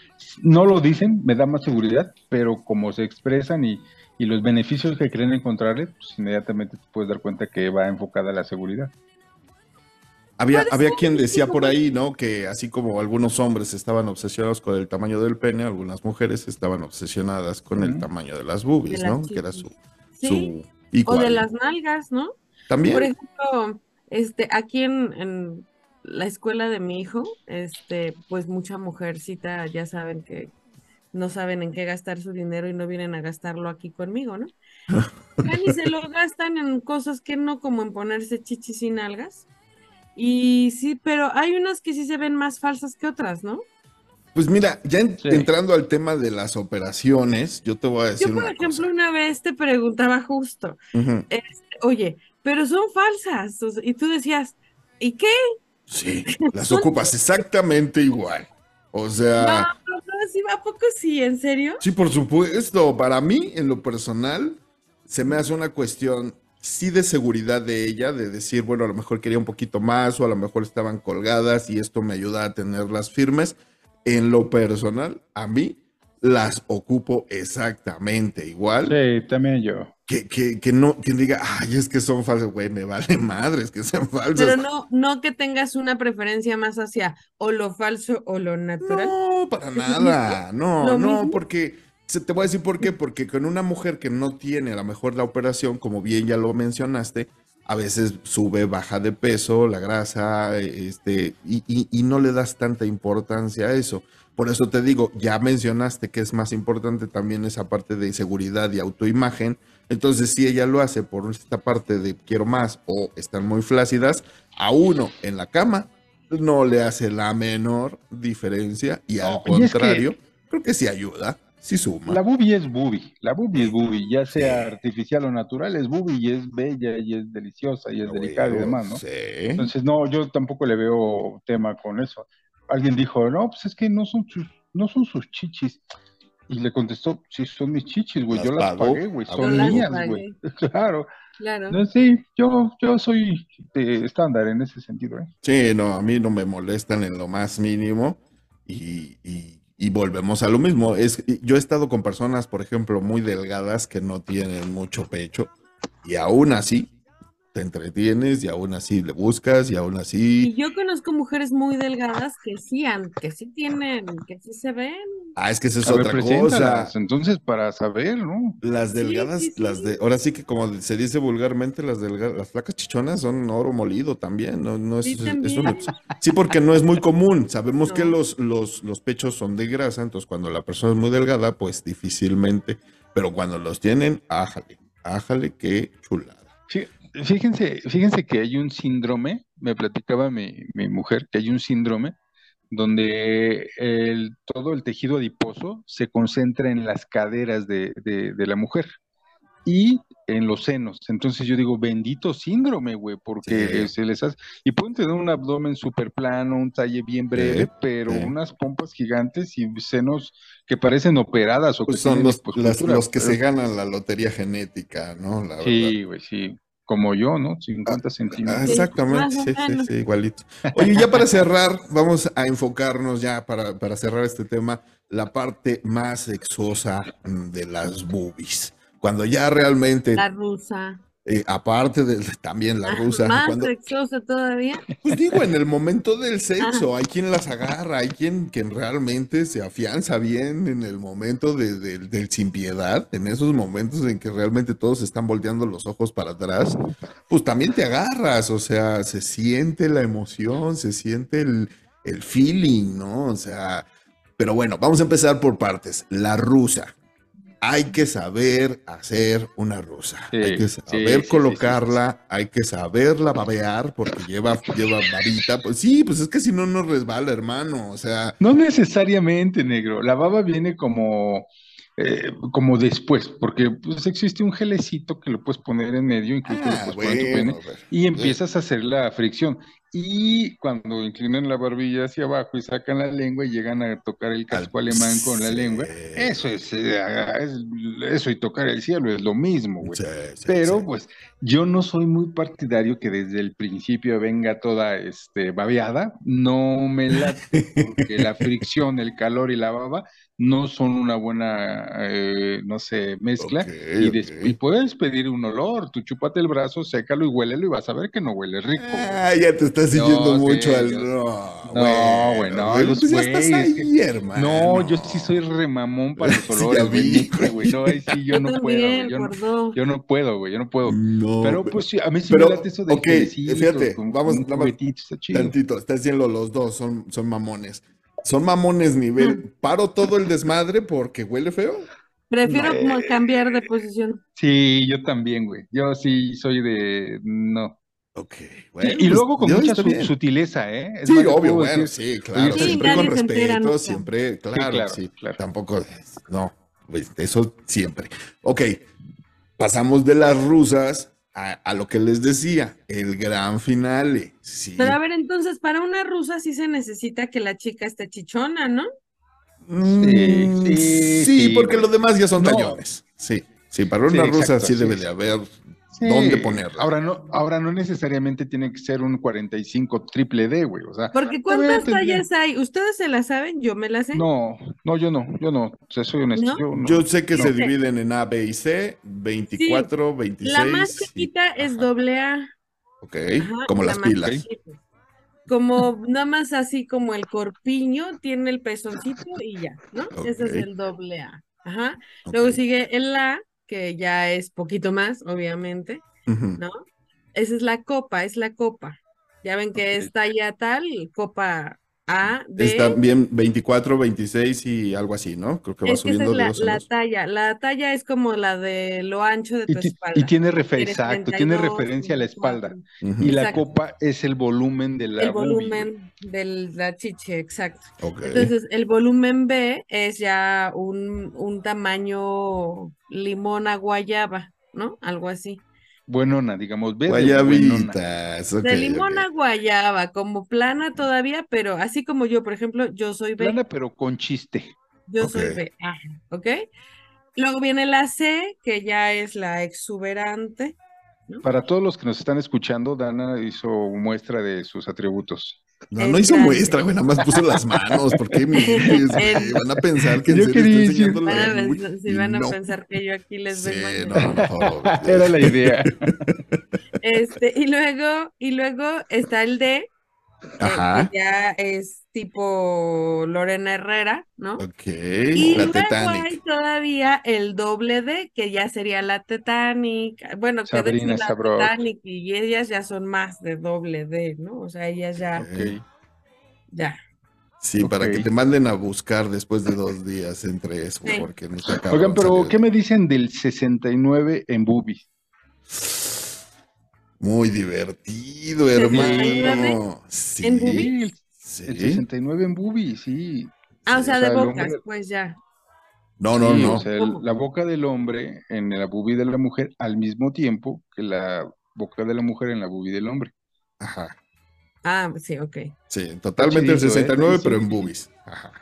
no lo dicen, me da más seguridad, pero como se expresan y, y los beneficios que creen encontrarle, pues inmediatamente te puedes dar cuenta que va enfocada a la seguridad. Había, había quien decía por ahí, ¿no? Que así como algunos hombres estaban obsesionados con el tamaño del pene, algunas mujeres estaban obsesionadas con el tamaño de las boobies, ¿no? Que era su, su O de las nalgas, ¿no? También. Por ejemplo, este, aquí en, la escuela de mi hijo, este, pues mucha mujercita ya saben que no saben en qué gastar su dinero y no vienen a gastarlo aquí conmigo, ¿no? y se lo gastan en cosas que no, como en ponerse chichis y nalgas. Y sí, pero hay unas que sí se ven más falsas que otras, ¿no? Pues mira, ya entrando al tema de las operaciones, yo te voy a decir. Yo, por ejemplo, una vez te preguntaba justo, este, oye, pero son falsas. y tú decías, ¿y qué? Sí, las ocupas exactamente igual. O sea. No, no, sí, ¿a poco sí? ¿En serio? Sí, por supuesto. Para mí, en lo personal, se me hace una cuestión, sí, de seguridad de ella, de decir, bueno, a lo mejor quería un poquito más, o a lo mejor estaban colgadas y esto me ayuda a tenerlas firmes. En lo personal, a mí las ocupo exactamente igual. Sí, también yo que, que, no, quien diga, ay, es que son falsas, güey, me vale madres que sean falsas. Pero no, no que tengas una preferencia más hacia o lo falso o lo natural. No, para nada, no, no, porque te voy a decir por qué, porque con una mujer que no tiene a lo mejor la operación, como bien ya lo mencionaste, a veces sube, baja de peso, la grasa, este, y, y, y no le das tanta importancia a eso. Por eso te digo, ya mencionaste que es más importante también esa parte de seguridad y autoimagen, entonces, si ella lo hace por esta parte de quiero más o están muy flácidas, a uno en la cama no le hace la menor diferencia y al contrario, creo que sí ayuda, sí suma. La bubi es bubi, la bubi es bubi, ya sea artificial o natural, es bubi y es bella y es deliciosa y es delicada y demás, ¿no? Sí. Entonces, no, yo tampoco le veo tema con eso. Alguien dijo, no, pues es que no son sus, no son sus chichis. Y le contestó, sí, son mis chichis, güey, yo las pagué, güey, son mías, güey. claro. Claro. sí, yo, yo soy estándar en ese sentido, ¿eh? Sí, no, a mí no me molestan en lo más mínimo y, y, volvemos a lo mismo. Es, yo he estado con personas, por ejemplo, muy delgadas que no tienen mucho pecho y aún así te entretienes y aún así le buscas y aún así. Y yo conozco mujeres muy delgadas que sí, que sí tienen, que sí se ven. Ah, es que eso es otra cosa. Entonces, para saber, ¿no? Las delgadas, las de, ahora sí que como se dice vulgarmente, las delgadas, las flacas chichonas son oro molido también, no, no es, sí, sí, porque no es muy común. Sabemos que los, los, los pechos son de grasa, entonces cuando la persona es muy delgada, pues difícilmente, pero cuando los tienen, ájale, ájale, qué chulada. Fíjense, fíjense que hay un síndrome, me platicaba mi, mi mujer, que hay un síndrome donde el, todo el tejido adiposo se concentra en las caderas de, de, la mujer y en los senos. Entonces yo digo, bendito síndrome, güey, porque se les hace... Y pueden tener un abdomen súper plano, un talle bien breve, pero unas pompas gigantes y senos que parecen operadas o pues son los, los que se ganan la lotería genética, ¿no? sí, güey, sí como yo, ¿no? 50 ah, centímetros. exactamente, sí, sí, sí, igualito. Oye, ya para cerrar, vamos a enfocarnos ya para, para cerrar este tema, la parte más sexosa de las boobies. Cuando ya realmente... La rusa. Eh, aparte de también la rusa. Más todavía. Pues digo, en el momento del sexo, hay quien las agarra, hay quien, quien realmente se afianza bien en el momento del sin piedad, en esos momentos en que realmente todos están volteando los ojos para atrás, pues también te agarras, o sea, se siente la emoción, se siente el, el feeling, ¿no? O sea, pero bueno, vamos a empezar por partes. La rusa hay que saber hacer una rusa. hay que saber colocarla, hay que saberla babear porque lleva, lleva babita. Pues sí, pues es que si no, no resbala, hermano. O sea. No necesariamente, negro. La baba viene como. Eh, como después, porque pues existe un gelecito que lo puedes poner en medio, incluso ah, y empiezas a hacer la fricción. Y cuando inclinan la barbilla hacia abajo y sacan la lengua y llegan a tocar el casco alemán con la lengua, eso eh, es, eso y tocar el cielo es lo mismo, güey. Pero pues yo no soy muy partidario que desde el principio venga toda este babeada, no me late, porque la fricción, el calor y la baba no son una buena, eh, no sé, mezcla. y, puedes pedir un olor, tú chupate el brazo, sécalo y huélelo y vas a ver que no huele rico. Ah, ya te estás siguiendo mucho al... No, no, pues ya estás ahí, hermano. No, yo sí soy remamón para los olores, güey. No, ahí sí yo no puedo, Yo no, yo no puedo, güey, yo no puedo. Pero pues sí, a mí sí me late eso de Ok, fíjate, vamos, vamos, tantito, estás diciendo los dos, son, son mamones. Son mamones nivel, paro todo el desmadre porque huele feo. Prefiero como cambiar de posición. Sí, yo también, güey. Yo sí soy de no. Ok, bueno. Y, pues, luego con mucha sutileza, ¿eh? sí, obvio, bueno, sí, claro. siempre con respeto, siempre, claro, sí, claro. Tampoco, no, pues, eso siempre. Ok, pasamos de las rusas a, lo que les decía, el gran finale. Sí. Pero a ver, entonces, para una rusa sí se necesita que la chica esté chichona, ¿no? Mm, sí, sí, porque los demás ya son cañones. Sí, sí, para una rusa sí debe de haber dónde ponerla. Ahora no, ahora no necesariamente tiene que ser un 45 triple D, güey. O sea, porque ¿cuántas tallas hay? ¿Ustedes se las saben? Yo me las sé. No, no, yo no, yo no. O sea, soy honesto. Yo, sé que se dividen en A, B y C, 24, 26. La más chiquita es doble A. Ok, como las pilas. Como nada más así como el corpiño, tiene el pezoncito y ya, ¿no? Ese es el doble A. Ajá. Luego sigue el A, que ya es poquito más, obviamente, ¿no? Esa es la copa, es la copa. Ya ven que está ya tal, copa A, B. Está bien 24, 26 y algo así, ¿no? Creo que va subiendo esa es la, talla. La talla es como la de lo ancho de tu espalda. Y tiene, exacto, tiene referencia a la espalda. Y la copa es el volumen de la El volumen de la chiche, exacto. Entonces, el volumen B es ya un, un tamaño limón a guayaba, ¿no? Algo así. Buenona, digamos, Guayabita. de limón a guayaba, como plana todavía, pero así como yo, por ejemplo, yo soy B. Plana, pero con chiste. Yo soy B, ¿ok? Luego viene la C, que ya es la exuberante. Para todos los que nos están escuchando, Dana hizo muestra de sus atributos. No, no hizo muestra, güey, nada más puso las manos. ¿Por qué mientes, Van a pensar que en yo serio quería enseñando la Si van a pensar que yo aquí les sí, vengo no, no, Era la idea. Este, y luego, y luego está el D, Ajá. que ya es tipo Lorena Herrera, ¿no? Ok, y la luego hay todavía el doble D, que ya sería la Titanic. Bueno, que de la Titanic y ellas ya son más de doble D, ¿no? O sea, ellas ya. Ya. Sí, para que te manden a buscar después de dos días entre eso, porque no está Oigan, pero ¿qué me dicen del 69 en Bubi? Muy divertido, hermano. Sí. ¿En Bubi? El 69 en Bubi, sí. Ah, o sea, de bocas, pues ya. No, no, no. O sea, la boca del hombre en la bubi de la mujer al mismo tiempo que la boca de la mujer en la bubi del hombre. Ajá. Ah, sí, ok. Sí, totalmente el 69, ¿eh? pero en boobies.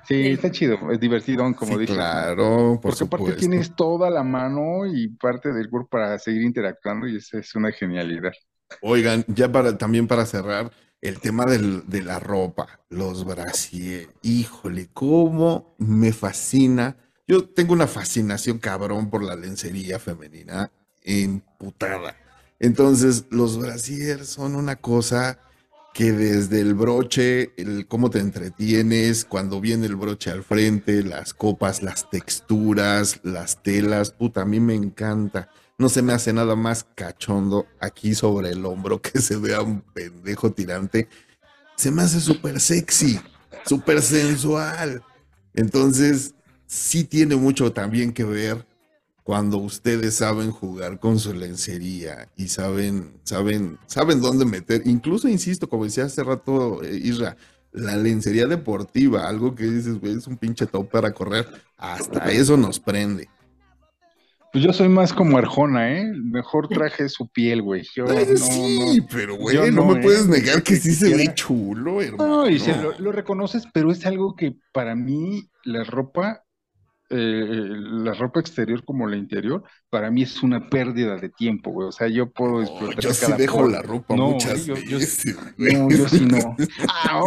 Sí, está chido, es divertido, como sí, Claro, por Porque aparte tienes toda la mano y parte del cuerpo para seguir interactuando y esa es una genialidad. Oigan, ya para también para cerrar, el tema de la ropa, los brasier, híjole, cómo me fascina. Yo tengo una fascinación cabrón por la lencería femenina, emputada. Entonces, los brasiers son una cosa que desde el broche, el cómo te entretienes, cuando viene el broche al frente, las copas, las texturas, las telas, puta, a mí me encanta. No se me hace nada más cachondo aquí sobre el hombro que se vea un pendejo tirante. Se me hace súper sexy, súper sensual. Entonces, sí tiene mucho también que ver cuando ustedes saben jugar con su lencería y saben, saben, saben dónde meter. Incluso, insisto, como decía hace rato eh, Isra, la lencería deportiva, algo que dices, güey, es un pinche top para correr, hasta eso nos prende. Pues yo soy más como Arjona, ¿eh? Mejor traje su piel, güey. sí, pero güey, no, me puedes ¿eh? negar que sí se ve chulo, hermano. No, y se lo, reconoces, pero es algo que para mí la ropa, la ropa exterior como la interior, para mí es una pérdida de tiempo, güey. O sea, yo puedo explotar. yo sí dejo la ropa muchas yo, veces. no, yo sí no. Ah,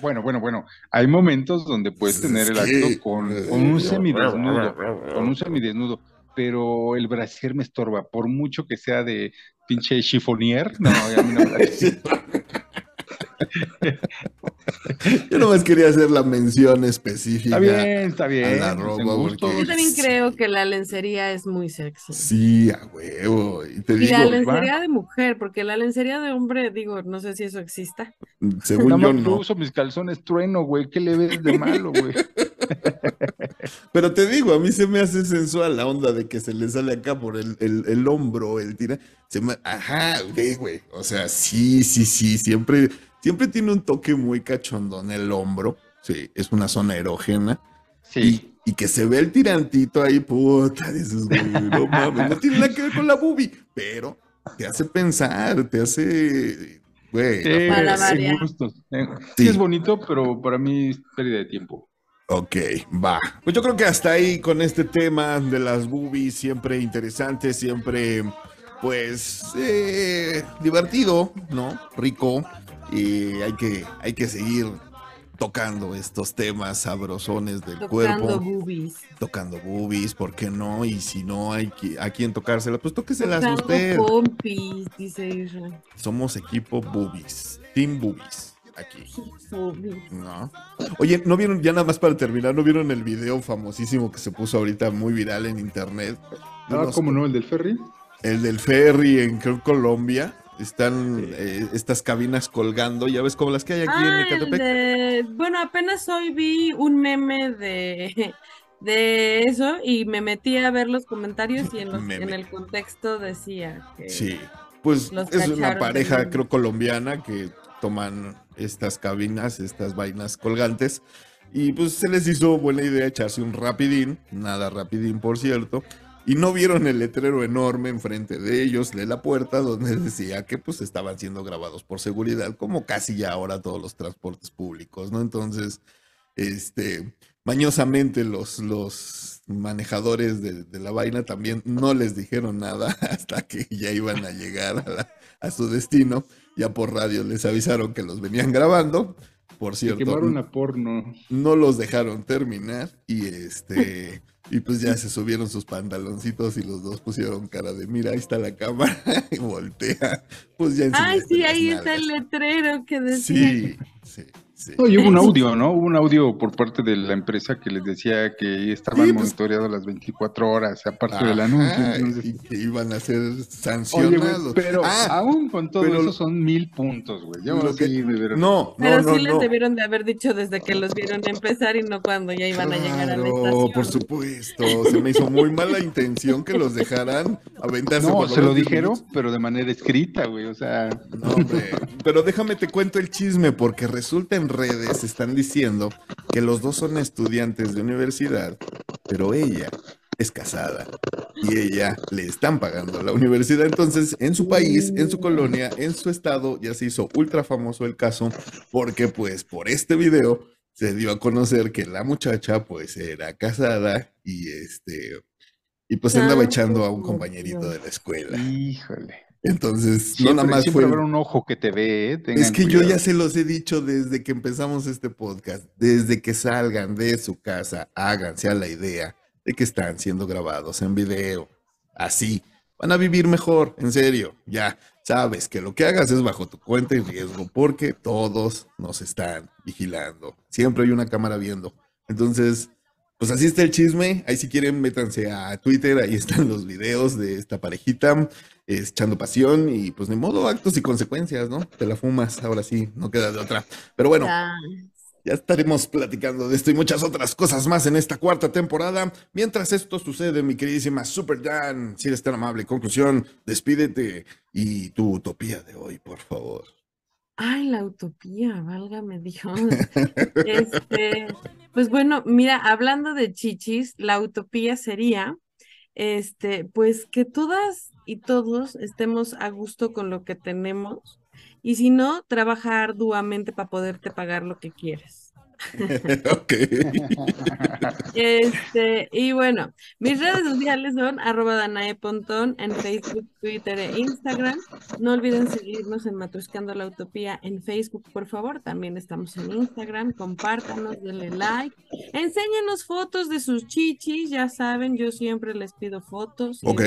bueno, bueno, bueno. Hay momentos donde puedes tener el acto con, con un semidesnudo, con un semidesnudo pero el brasier me estorba, por mucho que sea de pinche chifonier, no, a mí no me Yo nomás quería hacer la mención específica. Está bien, está bien. Yo también creo que la lencería es muy sexy. Sí, a huevo. Y, la lencería de mujer, porque la lencería de hombre, digo, no sé si eso exista. Según yo no. uso mis calzones trueno, güey. ¿Qué le ves de malo, güey? Pero te digo, a mí se me hace sensual la onda de que se le sale acá por el, el, hombro, el tira. Se me, ajá, güey. O sea, sí, sí, sí. Siempre Siempre tiene un toque muy cachondo en el hombro. Sí, es una zona erógena. Sí. Y, que se ve el tirantito ahí, puta, dices, güey, no mames, no tiene nada que ver con la boobie, pero te hace pensar, te hace, güey. Sí, eh, sí, es bonito, pero para mí es pérdida de tiempo. Ok, va. Pues yo creo que hasta ahí con este tema de las boobies, siempre interesante, siempre, pues, eh, divertido, ¿no? Rico y hay que, hay que seguir tocando estos temas sabrosones del cuerpo. Tocando boobies. Tocando boobies, ¿por qué no? Y si no hay a quien tocársela, pues tóqueselas a usted. Pompis, dice Israel. Somos equipo boobies, team boobies. Aquí. ¿No? Oye, ¿no vieron, ya nada más para terminar, ¿no vieron el video famosísimo que se puso ahorita muy viral en internet? Ah, ¿cómo no? ¿El del ferry? El del ferry en Colombia están eh, estas cabinas colgando, ya ves como las que hay aquí en ah, Ecatepec. bueno, apenas hoy vi un meme de, de eso y me metí a ver los comentarios y en, en el contexto decía que... Sí, pues es una pareja, creo, colombiana que toman estas cabinas, estas vainas colgantes. Y pues se les hizo buena idea echarse un rapidín, nada rapidín por cierto, y no vieron el letrero enorme enfrente de ellos de la puerta donde decía que pues estaban siendo grabados por seguridad, como casi ya ahora todos los transportes públicos, ¿no? Entonces, este, mañosamente los, los manejadores de, la vaina también no les dijeron nada hasta que ya iban a llegar a, a su destino, ya por radio les avisaron que los venían grabando. Por cierto, quemaron a porno. No los dejaron terminar y este y pues ya se subieron sus pantaloncitos y los dos pusieron cara de mira, ahí está la cámara y voltea. Pues ya Ay, sí, ahí está el letrero que decía. Sí, sí. Sí. hubo un audio, ¿no? Hubo un audio por parte de la empresa que les decía que estaban pues monitoreados las 24 horas, aparte del anuncio. Y que iban a ser sancionados. pero ah, aún con todo eso son mil puntos, güey. No, Pero sí les debieron de haber dicho desde que los vieron empezar y no cuando ya iban a llegar a la estación. por supuesto. Se me hizo muy mala intención que los dejaran aventarse. No, se lo dijeron, pero de manera escrita, güey. O sea. No, hombre. Pero déjame te cuento el chisme, porque resulta en redes están diciendo que los dos son estudiantes de universidad, pero ella es casada y ella le están pagando la universidad. Entonces, en su país, en su colonia, en su estado, ya se hizo ultra famoso el caso porque pues por este video se dio a conocer que la muchacha pues era casada y este y pues andaba echando a un compañerito de la escuela. Híjole. Entonces, no nada más fue. un ojo que te ve. ¿eh? Es que yo ya se los he dicho desde que empezamos este podcast. Desde que salgan de su casa, háganse a la idea de que están siendo grabados en video. Así. van a vivir mejor, en serio, ya sabes que lo que hagas es bajo tu cuenta y riesgo porque todos nos están vigilando. Siempre hay una cámara viendo. Entonces, pues así está el chisme. Ahí si quieren, métanse a Twitter, ahí están los videos de esta parejita echando pasión y pues ni modo, actos y consecuencias, ¿no? Te la fumas, ahora sí, no queda de otra. Pero bueno, ya estaremos platicando de esto y muchas otras cosas más en esta cuarta temporada. Mientras esto sucede, mi queridísima Super Dan, si eres tan amable, conclusión, despídete y tu utopía de hoy, por favor. Ay, la utopía, válgame Dios. Este, pues bueno, mira, hablando de chichis, la utopía sería, este, pues que todas y todos estemos a gusto con lo que tenemos y si no, trabaja arduamente para poderte pagar lo que quieres. ok. Este, y bueno, mis redes sociales son arroba Danae Pontón en Facebook, Twitter e Instagram. No olviden seguirnos en Matruscando la Utopía en Facebook, por favor. También estamos en Instagram. Compártanos, denle like. Enséñenos fotos de sus chichis. Ya saben, yo siempre les pido fotos. Ok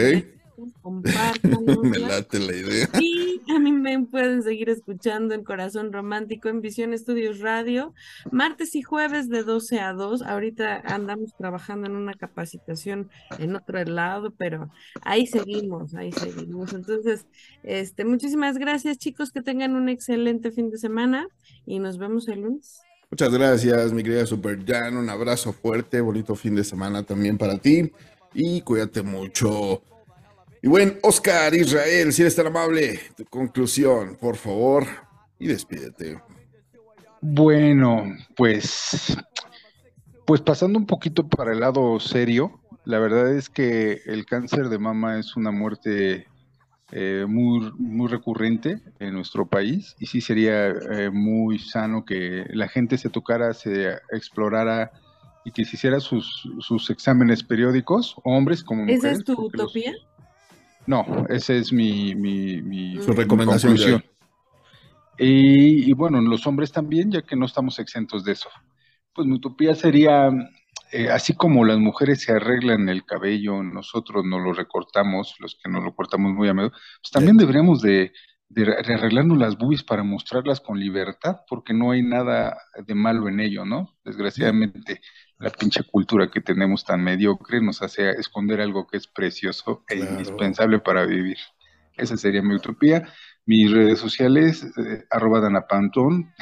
compártanos. me late la idea. Y a mí me pueden seguir escuchando en Corazón Romántico en Visión Estudios Radio, martes y jueves de 12 a 2. Ahorita andamos trabajando en una capacitación en otro lado, pero ahí seguimos, ahí seguimos. Entonces, este, muchísimas gracias, chicos, que tengan un excelente fin de semana y nos vemos el lunes. Muchas gracias, mi querida Super Jan. Un abrazo fuerte, bonito fin de semana también para ti. Y cuídate mucho. Y buen Oscar Israel, si eres tan amable, tu conclusión, por favor, y despídete. Bueno, pues, pues pasando un poquito para el lado serio, la verdad es que el cáncer de mama es una muerte eh, muy, muy recurrente en nuestro país y sí sería eh, muy sano que la gente se tocara, se explorara y que se hiciera sus, sus exámenes periódicos, hombres como mujeres. ¿Esa es tu utopía? No, esa es mi, mi, Su recomendación. Y, y, bueno, los hombres también, ya que no estamos exentos de eso. Pues mi utopía sería, eh, así como las mujeres se arreglan el cabello, nosotros no lo recortamos, los que nos lo cortamos muy a menudo, pues también deberíamos de, de, arreglarnos las boobies para mostrarlas con libertad, porque no hay nada de malo en ello, ¿no? Desgraciadamente la pinche cultura que tenemos tan mediocre nos hace esconder algo que es precioso e indispensable para vivir. Esa sería mi utopía. Mis redes sociales, eh, arroba danapantón.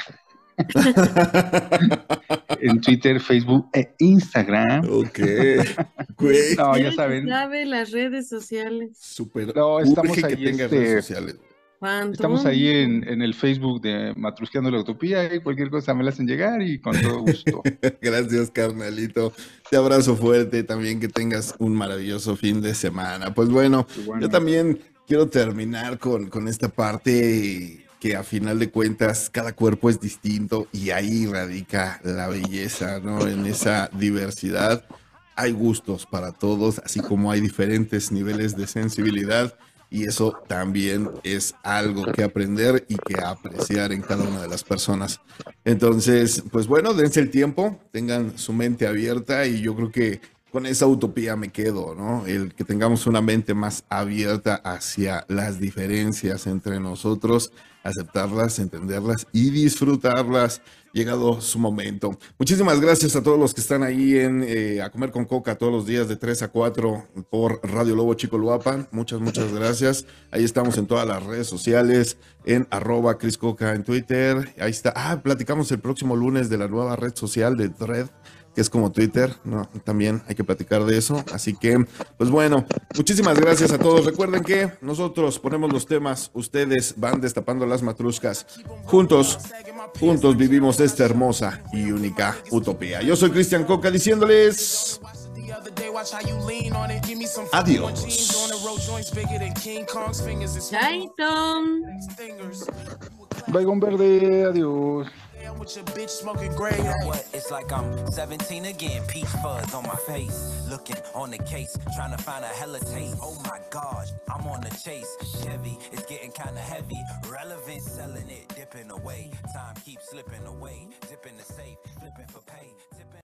en Twitter, Facebook e Instagram. Ok. no, ya saben. sabe las redes sociales. Super. No, estamos ahí. Que este, redes sociales. Estamos ahí en, el Facebook de Matrusqueando la Utopía y cualquier cosa me la hacen llegar y con todo gusto. Gracias, carnalito. Te abrazo fuerte también, que tengas un maravilloso fin de semana. Pues bueno, yo también quiero terminar con, con esta parte que a final de cuentas cada cuerpo es distinto y ahí radica la belleza, ¿no? En esa diversidad hay gustos para todos, así como hay diferentes niveles de sensibilidad y eso también es algo que aprender y que apreciar en cada una de las personas. Entonces, pues bueno, dense el tiempo, tengan su mente abierta y yo creo que con esa utopía me quedo, ¿no? El que tengamos una mente más abierta hacia las diferencias entre nosotros, aceptarlas, entenderlas y disfrutarlas llegado su momento. Muchísimas gracias a todos los que están ahí en eh, A Comer con Coca todos los días de 3 a 4 por Radio Lobo Chico Luapan. Muchas, muchas gracias. Ahí estamos en todas las redes sociales, en arroba Cris Coca en Twitter. Ahí está. Ah, platicamos el próximo lunes de la nueva red social de Thread que es como Twitter, ¿no? También hay que platicar de eso. Así que, pues bueno, muchísimas gracias a todos. Recuerden que nosotros ponemos los temas, ustedes van destapando las matruscas. Juntos, juntos vivimos esta hermosa y única utopía. Yo soy Cristian Coca diciéndoles... Adiós. Bye, verde, adiós. With your bitch smoking gray. You know what? It's like I'm 17 again. Peach fuzz on my face. Looking on the case. Trying to find a hella taste. Oh my gosh. I'm on the chase. Chevy. It's getting kind of heavy. Relevant. Selling it. Dipping away. Time keeps slipping away. Dipping the safe. Flipping for pay. Tipping